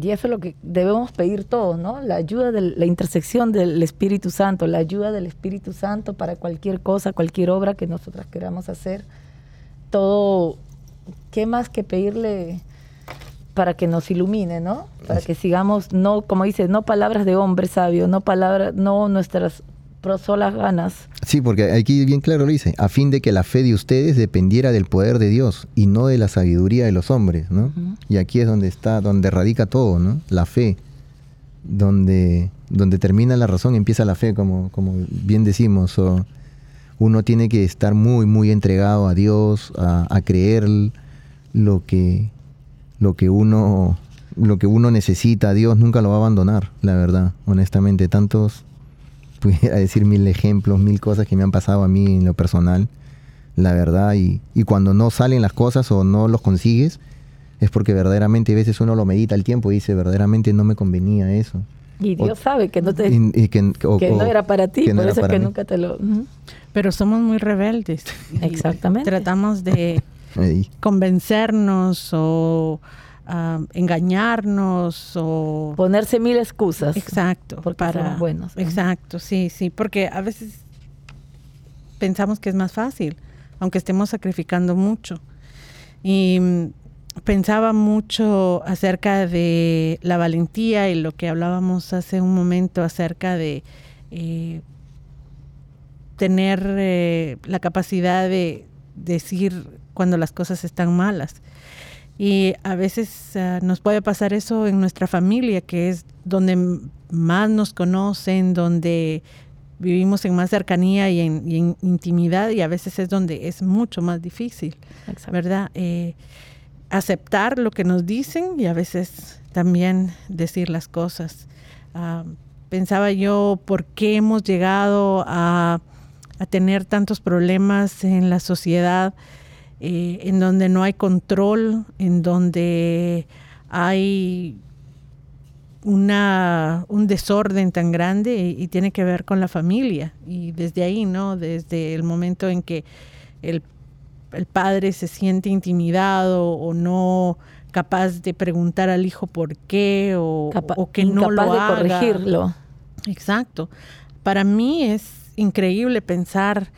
Y eso es lo que debemos pedir todos, ¿no? La ayuda de la intersección del Espíritu Santo, la ayuda del Espíritu Santo para cualquier cosa, cualquier obra que nosotras queramos hacer. Todo, ¿qué más que pedirle para que nos ilumine, ¿no? Para que sigamos, no, como dice, no palabras de hombre sabio, no palabras, no nuestras solas ganas. Sí, porque aquí bien claro lo dice, a fin de que la fe de ustedes dependiera del poder de Dios y no de la sabiduría de los hombres, ¿no? Y aquí es donde está, donde radica todo, ¿no? La fe, donde, donde termina la razón, empieza la fe, como, como bien decimos. uno tiene que estar muy, muy entregado a Dios, a, creer lo que, lo que uno lo que uno necesita, Dios nunca lo va a abandonar, la verdad, honestamente. Tantos pudiera decir mil ejemplos, mil cosas que me han pasado a mí en lo personal, la verdad, y, cuando no salen las cosas o no los consigues, es porque verdaderamente a veces uno lo medita el tiempo y dice, verdaderamente no me convenía eso. Y Dios sabe que no te que, no era para ti, por eso que nunca te lo... Pero somos muy rebeldes. Exactamente. Tratamos de convencernos o engañarnos o ponerse mil excusas. Exacto, para buenos. Exacto, sí, sí, porque a veces pensamos que es más fácil, aunque estemos sacrificando mucho. Y mm, pensaba mucho acerca de la valentía y lo que hablábamos hace un momento acerca de eh, tener eh, la capacidad de decir cuando las cosas están malas. Y a veces ah, nos puede pasar eso en nuestra familia, que es donde más nos conocen, donde vivimos en más cercanía y en, intimidad y a veces es donde es mucho más difícil, ¿verdad? Eh, aceptar lo que nos dicen y a veces también decir las cosas. Ah, pensaba yo por qué hemos llegado a, tener tantos problemas en la sociedad eh, en donde no hay control, en donde hay una, un desorden tan grande y, tiene que ver con la familia. Y desde ahí, ¿no? Desde el momento en que el, padre se siente intimidado o no capaz de preguntar al hijo por qué o, que no lo de corregirlo. Exacto. Para mí es increíble pensar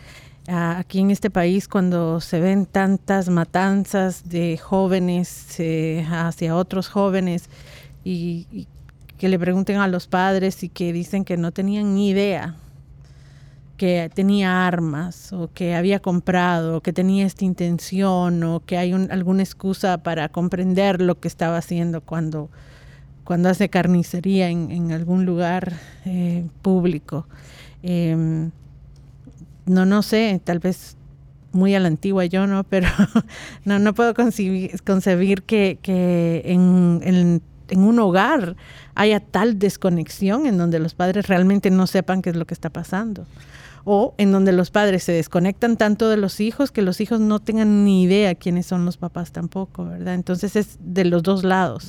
aquí en este país cuando se ven tantas matanzas de jóvenes eh, hacia otros jóvenes y, que le pregunten a los padres y que dicen que no tenían ni idea que tenía armas o que había comprado o que tenía esta intención o que hay alguna excusa para comprender lo que estaba haciendo cuando, cuando hace carnicería en, algún lugar eh, público. Em, no, no sé, tal vez muy a la antigua yo, ¿no? Pero no, no puedo concebir, concebir que, que en, en, en un hogar haya tal desconexión en donde los padres realmente no sepan qué es lo que está pasando. O en donde los padres se desconectan tanto de los hijos que los hijos no tengan ni idea quiénes son los papás tampoco, ¿verdad? Entonces es de los dos lados.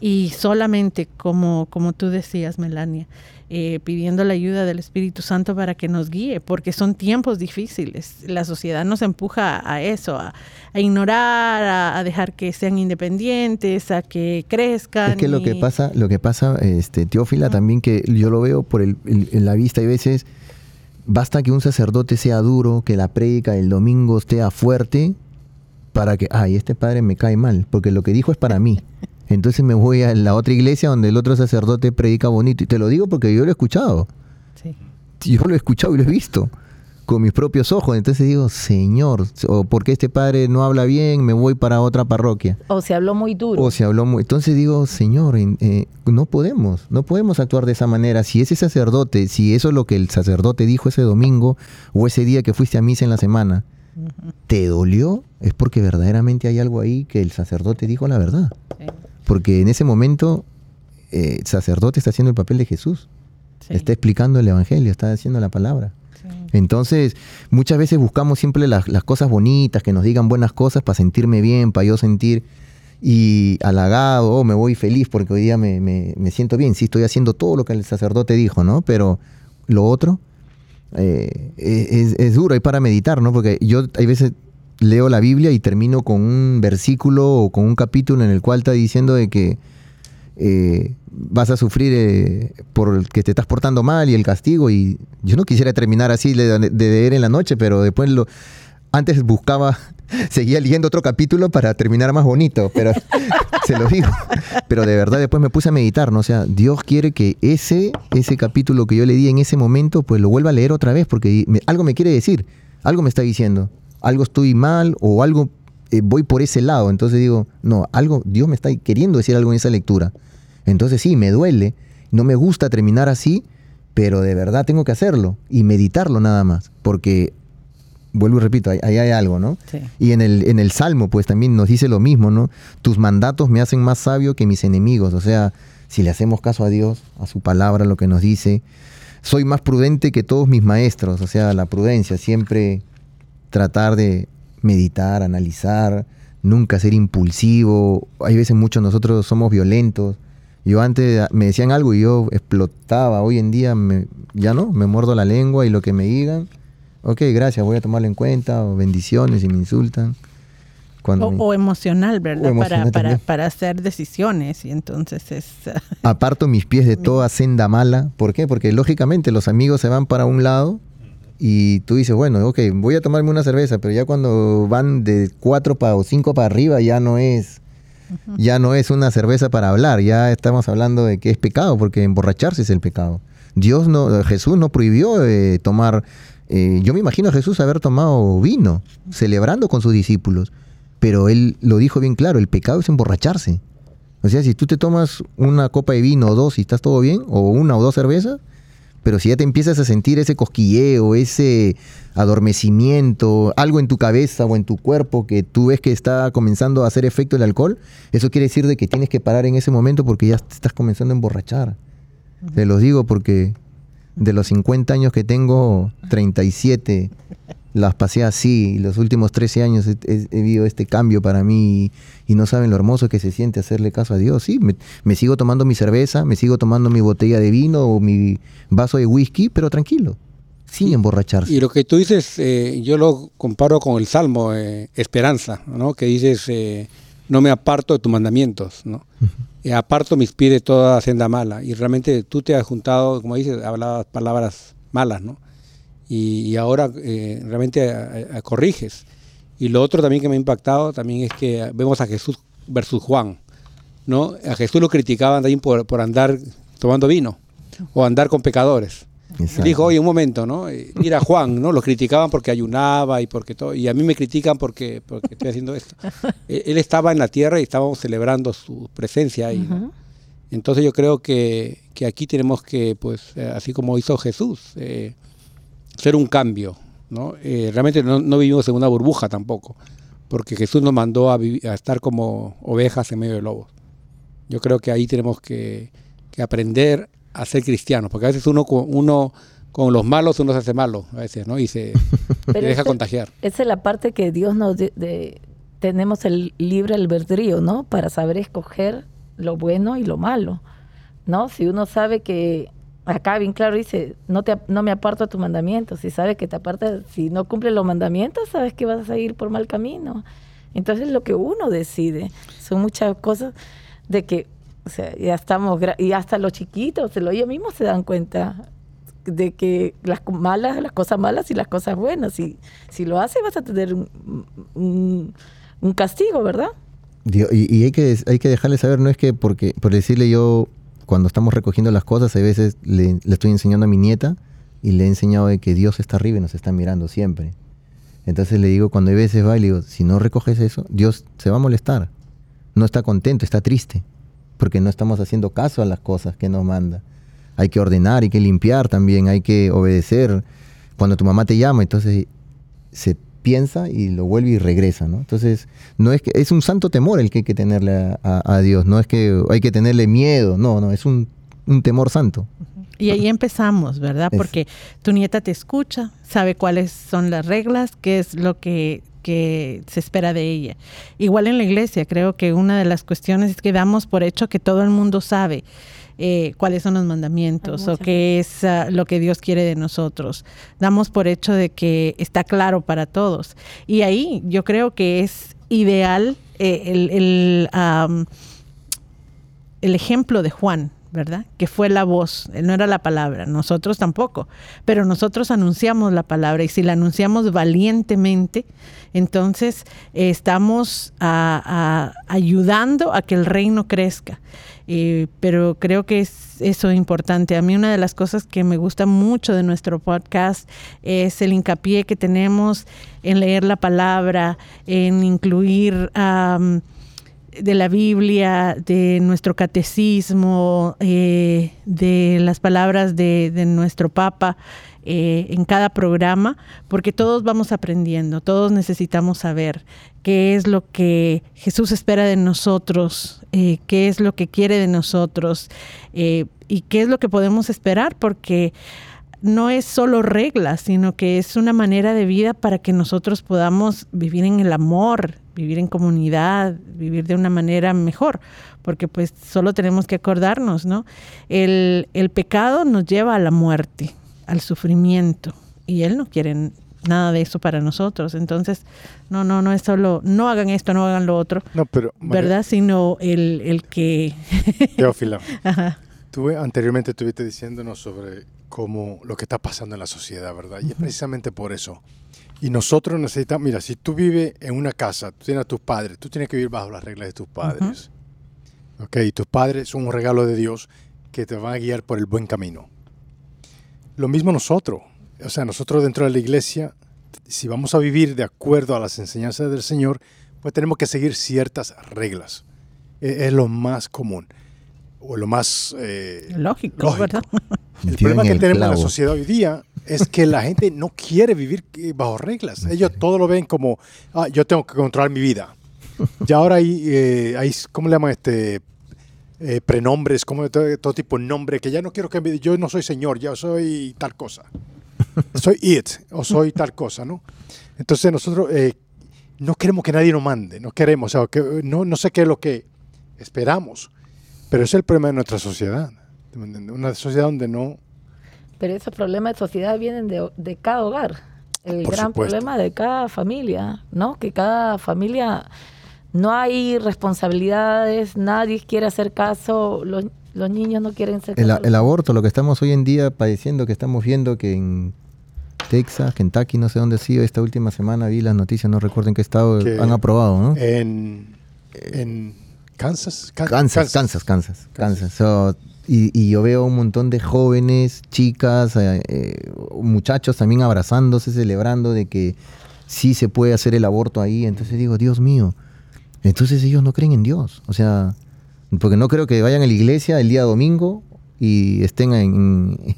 Y solamente, como, como tú decías, Melania, eh, pidiendo la ayuda del Espíritu Santo para que nos guíe, porque son tiempos difíciles. La sociedad nos empuja a eso, a, ignorar, a, dejar que sean independientes, a que crezcan. Es que lo que pasa, lo que pasa, este, Teófila, también que yo lo veo por el, en la vista y veces basta que un sacerdote sea duro, que la prédica del domingo esté fuerte, para que, ay, este padre me cae mal, porque lo que dijo es para mí. Entonces me voy a la otra iglesia donde el otro sacerdote predica bonito. Y te lo digo porque yo lo he escuchado. Sí. Yo lo he escuchado y lo he visto con mis propios ojos. Entonces digo, Señor, o porque este padre no habla bien, me voy para otra parroquia. O se habló muy duro. O se habló muy. Entonces digo, Señor, eh, no podemos, no podemos actuar de esa manera. Si ese sacerdote, si eso es lo que el sacerdote dijo ese domingo o ese día que fuiste a misa en la semana, ¿te dolió? Es porque verdaderamente hay algo ahí que el sacerdote dijo la verdad. Sí. Porque en ese momento eh, el sacerdote está haciendo el papel de Jesús. Está explicando el Evangelio, está haciendo la palabra. Entonces, muchas veces buscamos siempre las, cosas bonitas, que nos digan buenas cosas para sentirme bien, para yo sentir y halagado, oh, me voy feliz porque hoy día me, siento bien, sí estoy haciendo todo lo que el sacerdote dijo, ¿no? Pero lo otro eh, es, es, duro, hay para meditar, ¿no? Porque yo hay veces leo la Biblia y termino con un versículo o con un capítulo en el cual está diciendo de que eh, vas a sufrir eh, por que te estás portando mal y el castigo y yo no quisiera terminar así de, leer en la noche, pero después lo antes buscaba seguía leyendo otro capítulo para terminar más bonito, pero se lo digo. Pero de verdad después me puse a meditar, ¿no? O sea, Dios quiere que ese ese capítulo que yo le di en ese momento pues lo vuelva a leer otra vez porque algo me quiere decir, algo me está diciendo algo estoy mal o algo eh, voy por ese lado. Entonces digo, no, algo, Dios me está queriendo decir algo en esa lectura. Entonces sí, me duele, no me gusta terminar así, pero de verdad tengo que hacerlo y meditarlo nada más, porque vuelvo y repito, ahí, hay algo, ¿no? Y en el, en el Salmo, pues también nos dice lo mismo, ¿no? Tus mandatos me hacen más sabio que mis enemigos, o sea, si le hacemos caso a Dios, a su palabra, lo que nos dice, soy más prudente que todos mis maestros, o sea, la prudencia, siempre tratar de meditar, analizar, nunca ser impulsivo. Hay veces muchos nosotros somos violentos. Yo antes me decían algo y yo explotaba. Hoy en día me, ya no, me muerdo la lengua y lo que me digan, ok, gracias, voy a tomarlo en cuenta, o bendiciones si me insultan. o, emocional, ¿verdad? para, para, para, hacer decisiones y entonces es... Aparto mis pies de toda senda mala. ¿Por qué? Porque lógicamente los amigos se van para un lado y tú dices, bueno, ok, voy a tomarme una cerveza, pero ya cuando van de cuatro para o cinco para arriba ya no es, ya no es una cerveza para hablar, ya estamos hablando de que es pecado, porque emborracharse es el pecado. Dios no, Jesús no prohibió eh, tomar, eh, yo me imagino a Jesús haber tomado vino, celebrando con sus discípulos, pero él lo dijo bien claro, el pecado es emborracharse. O sea, si tú te tomas una copa de vino o dos y estás todo bien, o una o dos cervezas, Pero si ya te empiezas a sentir ese cosquilleo, ese adormecimiento, algo en tu cabeza o en tu cuerpo que tú ves que está comenzando a hacer efecto el alcohol, eso quiere decir de que tienes que parar en ese momento porque ya te estás comenzando a emborrachar. Te lo digo porque de los 50 años que tengo, 37 las pasé así. Los últimos 13 años he, vivido este cambio para mí y, no saben lo hermoso que se siente hacerle caso a Dios. Sí, me, sigo tomando mi cerveza, me sigo tomando mi botella de vino o mi vaso de whisky, pero tranquilo, sin emborracharse. Y lo que tú dices, eh, yo lo comparo con el Salmo, eh, Esperanza, ¿no? que dices, eh, no me aparto de tus mandamientos, ¿no? aparto mis pies de toda senda mala. Y realmente tú te has juntado, como dices, hablabas palabras malas, ¿no? Y, ahora eh, realmente corriges. Y lo otro también que me ha impactado también es que vemos a Jesús versus Juan. ¿no? A Jesús lo criticaban también por, por andar tomando vino o andar con pecadores. Dijo, oye, un momento, ¿no? Eh, mira Juan, ¿no? Lo criticaban porque ayunaba y porque todo, y a mí me critican porque, porque estoy haciendo esto. él, estaba en la tierra y estábamos celebrando su presencia ahí, Entonces yo creo que, que, aquí tenemos que, pues, eh, así como hizo Jesús, eh, ser un cambio. ¿no? Eh, realmente no, vivimos en una burbuja tampoco, porque Jesús nos mandó a, estar como ovejas en medio de lobos. Yo creo que ahí tenemos que, aprender a ser cristianos, porque a veces uno, uno con los malos uno se hace malo, a veces, ¿no? Y se, deja contagiar. Esa es la parte que Dios nos... De, tenemos el libre albedrío, ¿no? Para saber escoger lo bueno y lo malo, ¿no? Si uno sabe que acá bien claro dice, no, te, no me aparto a tus mandamientos. Si sabes que te apartas, si no cumples los mandamientos, sabes que vas a ir por mal camino. Entonces lo que uno decide, son muchas cosas de que, o sea, ya estamos, y hasta los chiquitos, ellos mismos se dan cuenta de que las malas, las cosas malas y las cosas buenas. Si, si lo haces vas a tener un, un, castigo, ¿verdad? Y, y, hay que hay que dejarle saber, no es que porque por decirle yo cuando estamos recogiendo las cosas, a veces le, estoy enseñando a mi nieta y le he enseñado de que Dios está arriba y nos está mirando siempre. Entonces le digo, cuando hay veces va y le digo, si no recoges eso, Dios se va a molestar. No está contento, está triste, porque no estamos haciendo caso a las cosas que nos manda. Hay que ordenar, hay que limpiar también, hay que obedecer. Cuando tu mamá te llama, entonces se piensa y lo vuelve y regresa, ¿no? Entonces, no es que es un santo temor el que hay que tenerle a, Dios, no es que hay que tenerle miedo, no, no, es un, temor santo. Y ahí empezamos, ¿verdad? Porque tu nieta te escucha, sabe cuáles son las reglas, qué es lo que, que se espera de ella. Igual en la iglesia, creo que una de las cuestiones es que damos por hecho que todo el mundo sabe. Eh, cuáles son los mandamientos o qué es ah, lo que Dios quiere de nosotros. Damos por hecho de que está claro para todos. Y ahí yo creo que es ideal eh, el, el, el ejemplo de Juan, ¿verdad? Que fue la voz, no era la palabra, nosotros tampoco, pero nosotros anunciamos la palabra y si la anunciamos valientemente, entonces estamos ayudando a que el reino crezca. Eh, pero creo que es eso importante. A mí una de las cosas que me gusta mucho de nuestro podcast es el hincapié que tenemos en leer la palabra, en incluir de la Biblia, de nuestro catecismo, eh, de las palabras de, nuestro Papa. Eh, en cada programa, porque todos vamos aprendiendo, todos necesitamos saber qué es lo que Jesús espera de nosotros, eh, qué es lo que quiere de nosotros eh, y qué es lo que podemos esperar, porque no es solo reglas, sino que es una manera de vida para que nosotros podamos vivir en el amor, vivir en comunidad, vivir de una manera mejor, porque pues solo tenemos que acordarnos, ¿no? El, el pecado nos lleva a la muerte, al sufrimiento y Él no quiere nada de eso para nosotros. Entonces, no, no, no es solo, no hagan esto, no hagan lo otro, no, pero, ¿verdad? Sino el, el que... Teófila, tú anteriormente estuviste diciéndonos sobre cómo lo que está pasando en la sociedad, ¿verdad? Y es precisamente por eso. Y nosotros necesitamos, mira, si tú vives en una casa, tú tienes a tus padres, tú tienes que vivir bajo las reglas de tus padres. ¿Ok? Y tus padres son un regalo de Dios que te van a guiar por el buen camino. Lo mismo nosotros. O sea, nosotros dentro de la iglesia, si vamos a vivir de acuerdo a las enseñanzas del Señor, pues tenemos que seguir ciertas reglas. E, es, lo más común. o lo más eh, lógico, ¿verdad? El problema que tenemos en la sociedad hoy día es que la gente no quiere vivir eh, bajo reglas. Ellos todo lo ven como, ah, yo tengo que controlar mi vida. Ya ahora hay, eh, hay ¿cómo le llaman este? Eh, prenombres, como todo, tipo de nombre, que ya no quiero que yo no soy señor, ya soy tal cosa. Soy it o soy tal cosa, ¿no? Entonces nosotros no queremos que nadie nos mande, no queremos, o sea, que, no, no sé qué es lo que esperamos, pero es el problema de nuestra sociedad. Una sociedad donde no... Pero esos problemas de sociedad vienen de, de cada hogar. El gran problema de cada familia, ¿no? Que cada familia no hay responsabilidades, nadie quiere hacer caso, los, los niños no quieren ser el, el, aborto, lo que estamos hoy en día padeciendo, que estamos viendo que en Texas, Kentucky, no sé dónde ha sido, esta última semana vi las noticias, no recuerdo en qué estado han aprobado, ¿no? En, en Kansas, Kansas, Kansas, Kansas, Kansas. y, yo veo un montón de jóvenes, chicas, eh, eh, muchachos también abrazándose, celebrando de que sí se puede hacer el aborto ahí. Entonces digo, Dios mío, entonces ellos no creen en Dios. O sea, porque no creo que vayan a la iglesia el día domingo y estén en,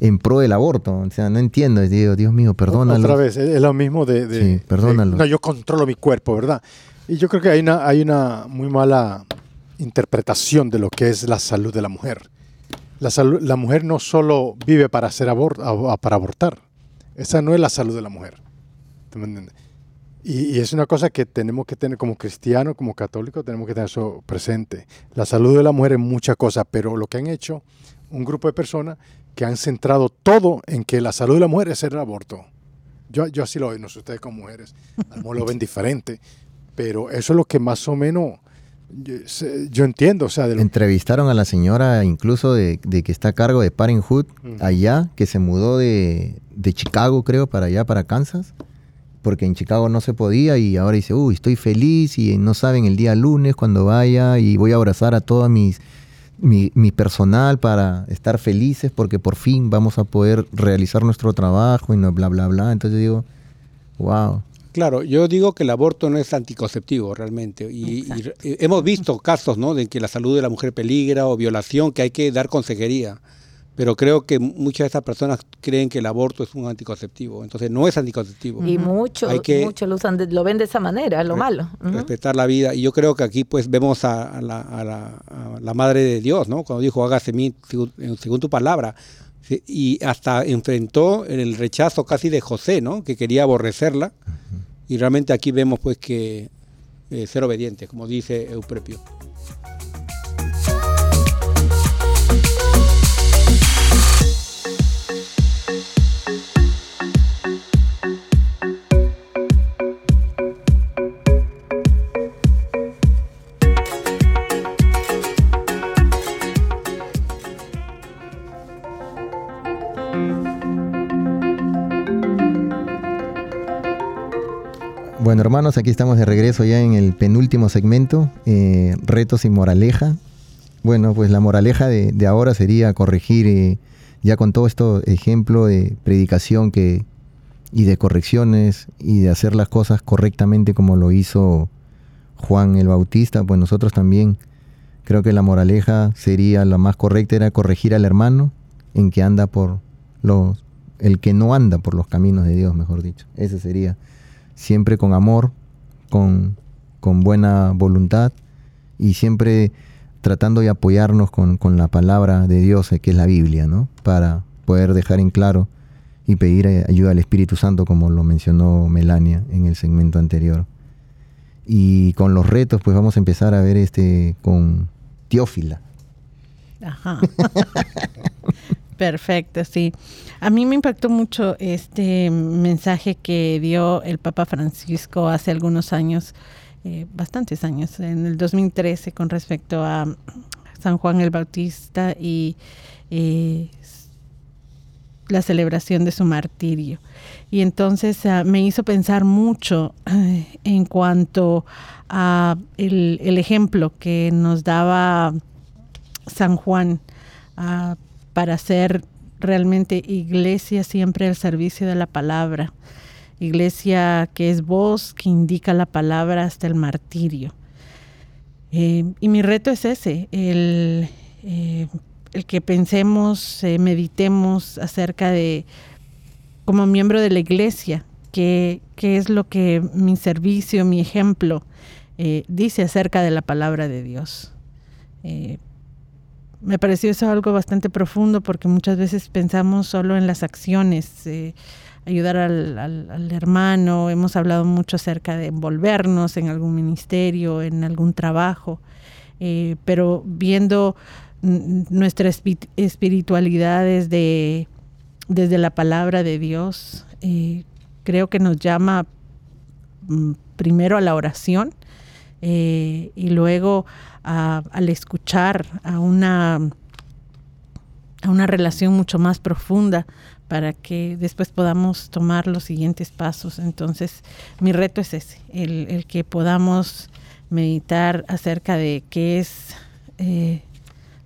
en, pro del aborto. O sea, no entiendo. Digo, Dios mío, perdónalo. Otra vez, es lo mismo de... sí, perdónalo. no, yo controlo mi cuerpo, ¿verdad? Y yo creo que hay una, hay una muy mala interpretación de lo que es la salud de la mujer. La, la mujer no solo vive para, hacer para abortar. Esa no es la salud de la mujer. Y, y, es una cosa que tenemos que tener como cristiano, como católico, tenemos que tener eso presente. La salud de la mujer es mucha cosa, pero lo que han hecho un grupo de personas que han centrado todo en que la salud de la mujer es el aborto. Yo, yo así lo veo, no sé ustedes como mujeres, a lo lo ven diferente, pero eso es lo que más o menos yo, entiendo. O sea, Entrevistaron a la señora incluso de, que está a cargo de Parenthood allá, que se mudó de, Chicago, creo, para allá, para Kansas, porque en Chicago no se podía y ahora dice, uy, estoy feliz y no saben el día lunes cuando vaya y voy a abrazar a toda mis, mi, mi personal para estar felices porque por fin vamos a poder realizar nuestro trabajo y no bla, bla, bla. Entonces digo, wow. Claro, yo digo que el aborto no es anticonceptivo realmente. Y, hemos visto casos ¿no? de que la salud de la mujer peligra o violación, que hay que dar consejería. Pero creo que muchas de estas personas creen que el aborto es un anticonceptivo. Entonces no es anticonceptivo. Y muchos mucho lo, usan lo ven de esa manera, es lo malo. Respetar la vida. Y yo creo que aquí pues vemos a, la, Madre de Dios, ¿no? Cuando dijo, hágase mí según, tu palabra. Y hasta enfrentó el rechazo casi de José, ¿no? Que quería aborrecerla. Y realmente aquí vemos pues que eh, ser obediente, como dice Euprepio. Bueno, hermanos, aquí estamos de regreso ya en el penúltimo segmento, eh, retos y moraleja. Bueno, pues la moraleja de, ahora sería corregir, eh, ya con todo esto ejemplo de predicación que, y de correcciones y de hacer las cosas correctamente como lo hizo Juan el Bautista, pues nosotros también creo que la moraleja sería la más correcta, era corregir al hermano en que anda por los, el que no anda por los caminos de Dios, mejor dicho. Ese sería siempre con amor, con, buena voluntad y siempre tratando de apoyarnos con, la palabra de Dios, eh, que es la Biblia, ¿no? Para poder dejar en claro y pedir eh, ayuda al Espíritu Santo, como lo mencionó Melania en el segmento anterior. Y con los retos, pues vamos a empezar a ver este con Teófila. Ajá. Perfecto, sí. A mí me impactó mucho este mensaje que dio el Papa Francisco hace algunos años, eh, bastantes años, en el 2013 con respecto a San Juan el Bautista y eh, la celebración de su martirio. Y entonces ah, me hizo pensar mucho eh, en cuanto a el, ejemplo que nos daba San Juan uh, para ser realmente iglesia siempre al servicio de la palabra. Iglesia que es voz que indica la palabra hasta el martirio. Eh, y mi reto es ese, el, eh, que pensemos, eh, meditemos acerca de, como miembro de la iglesia, qué, qué es lo que mi servicio, mi ejemplo dice acerca de la palabra de Dios. Me pareció eso algo bastante profundo porque muchas veces pensamos solo en las acciones, ayudar al, al, hermano, hemos hablado mucho acerca de envolvernos en algún ministerio, en algún trabajo, pero viendo nuestra espiritualidad desde, desde la palabra de Dios. Eh, creo que nos llama mm, primero a la oración eh, y luego al escuchar a una, a una relación mucho más profunda para que después podamos tomar los siguientes pasos. Entonces, mi reto es ese, el, que podamos meditar acerca de qué es eh,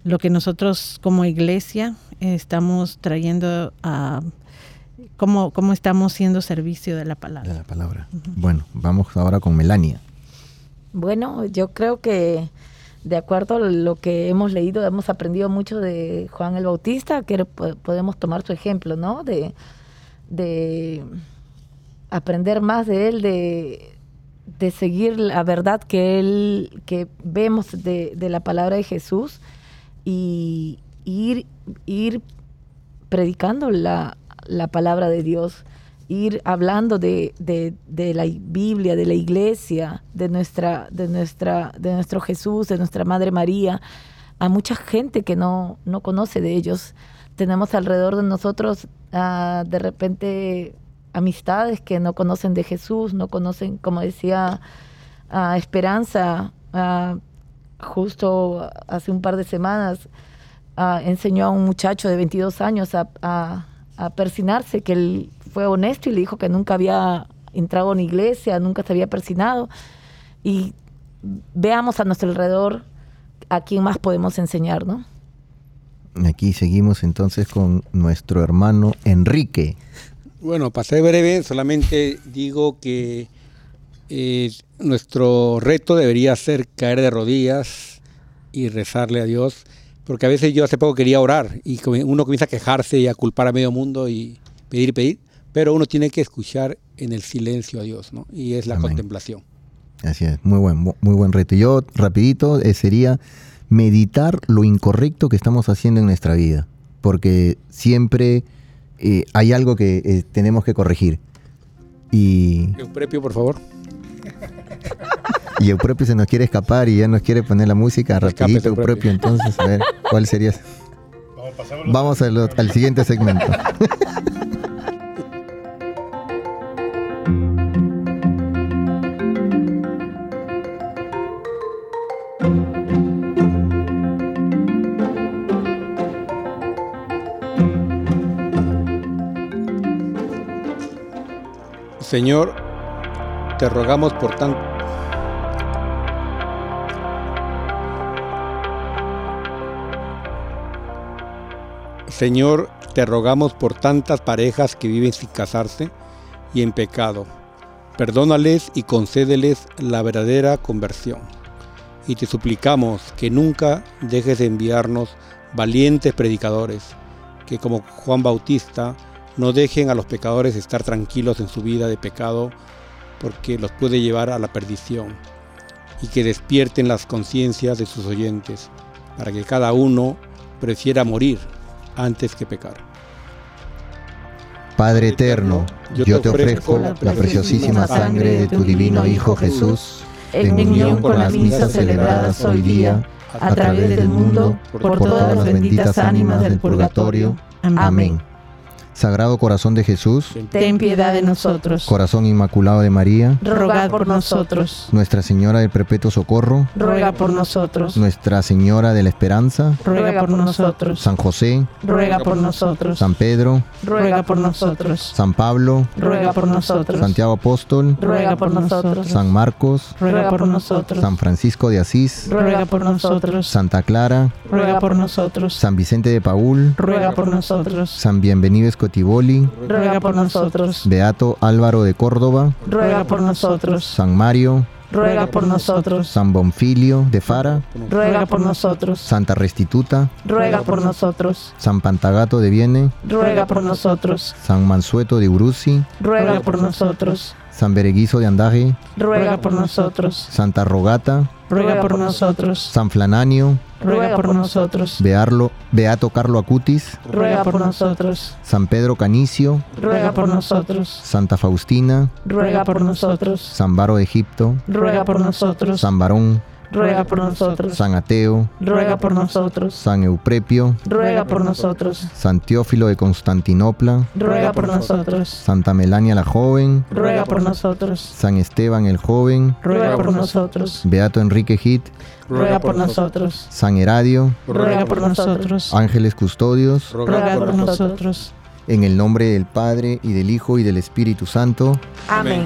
lo que nosotros como iglesia estamos trayendo a cómo, cómo estamos siendo servicio de la palabra. De la palabra. Bueno, vamos ahora con Melania. Bueno, yo creo que de acuerdo a lo que hemos leído, hemos aprendido mucho de Juan el Bautista, que podemos tomar su ejemplo, ¿no? De, de aprender más de él, de, de seguir la verdad que él, que vemos de, de la palabra de Jesús y ir, ir predicando la, palabra de Dios, ir hablando de, la Biblia, de la iglesia, de, nuestra, de, nuestra, de nuestro Jesús, de nuestra Madre María, a mucha gente que no, no conoce de ellos. Tenemos alrededor de nosotros ah, de repente amistades que no conocen de Jesús, no conocen, como decía ah, Esperanza, uh, justo hace un par de semanas ah, enseñó a un muchacho de 22 años a, a, persinarse, que él fue honesto y le dijo que nunca había entrado en iglesia, nunca se había persinado. Y veamos a nuestro alrededor a quién más podemos enseñar, ¿no? Aquí seguimos entonces con nuestro hermano Enrique. Bueno, para ser breve, solamente digo que eh, nuestro reto debería ser caer de rodillas y rezarle a Dios, porque a veces yo hace poco quería orar y uno comienza a quejarse y a culpar a medio mundo y pedir, pedir, pero uno tiene que escuchar en el silencio a Dios, ¿no? Y es la contemplación. Así es, muy buen, muy buen reto. Yo rapidito eh, sería meditar lo incorrecto que estamos haciendo en nuestra vida, porque siempre eh, hay algo que tenemos que corregir. Y... Un prepio, por favor. Y propio se nos quiere escapar y ya nos quiere poner la música rapidito, propio Entonces, a ver, ¿cuál sería? Vamos, al, al siguiente segmento. Señor, te rogamos por tanto. Señor, te rogamos por tantas parejas que viven sin casarse y en pecado. Perdónales y concédeles la verdadera conversión. Y te suplicamos que nunca dejes de enviarnos valientes predicadores, que como Juan Bautista no dejen a los pecadores estar tranquilos en su vida de pecado porque los puede llevar a la perdición, y que despierten las conciencias de sus oyentes, para que cada uno prefiera morir antes que pecar. Padre eterno, yo te ofrezco la preciosísima sangre de tu divino Hijo Jesús, en unión con las misas celebradas hoy día, a través del mundo, por todas las benditas ánimas del purgatorio. Amén. Sagrado Corazón de Jesús, ten piedad de nosotros. Corazón Inmaculado de María, ruega por nosotros. Nuestra Señora del Perpetuo Socorro, ruega por nosotros. Nuestra Señora de la Esperanza, ruega por nosotros. San José, ruega por nosotros. San Pedro, ruega por nosotros. San Pablo, ruega por nosotros. Santiago Apóstol, ruega por nosotros. San Marcos, ruega por nosotros. San Francisco de Asís, ruega por nosotros. Santa Clara, ruega por nosotros. San Vicente de Paul, ruega por nosotros. San Bienvenido Tiboli, ruega por nosotros. Beato Álvaro de Córdoba, ruega por nosotros. San Mario, ruega por nosotros. San Bonfilio de Fara, ruega por nosotros. Santa Restituta, ruega por nosotros. San Pantagato de Viene, ruega por nosotros. San Mansueto de Uruzi, ruega por nosotros. San Bereguizo de Andaje, ruega por nosotros. Santa Rogata, ruega por nosotros. San Flananio, ruega por nosotros. Bearlo, Beato Carlo Acutis, ruega por nosotros. San Pedro Canicio, ruega por nosotros. Santa Faustina, ruega por nosotros. San Baro de Egipto, ruega por nosotros. San Barón, ruega por nosotros. San Ateo, ruega por nosotros. San Euprepio, ruega por nosotros. San Teófilo de Constantinopla, ruega por nosotros. Santa Melania la joven, ruega por nosotros. San Esteban el joven, ruega por nosotros. Beato Enrique Hit, ruega por nosotros. San Heradio, ruega por nosotros. Ángeles custodios, ruega por nosotros. En el nombre del Padre y del Hijo y del Espíritu Santo. Amén.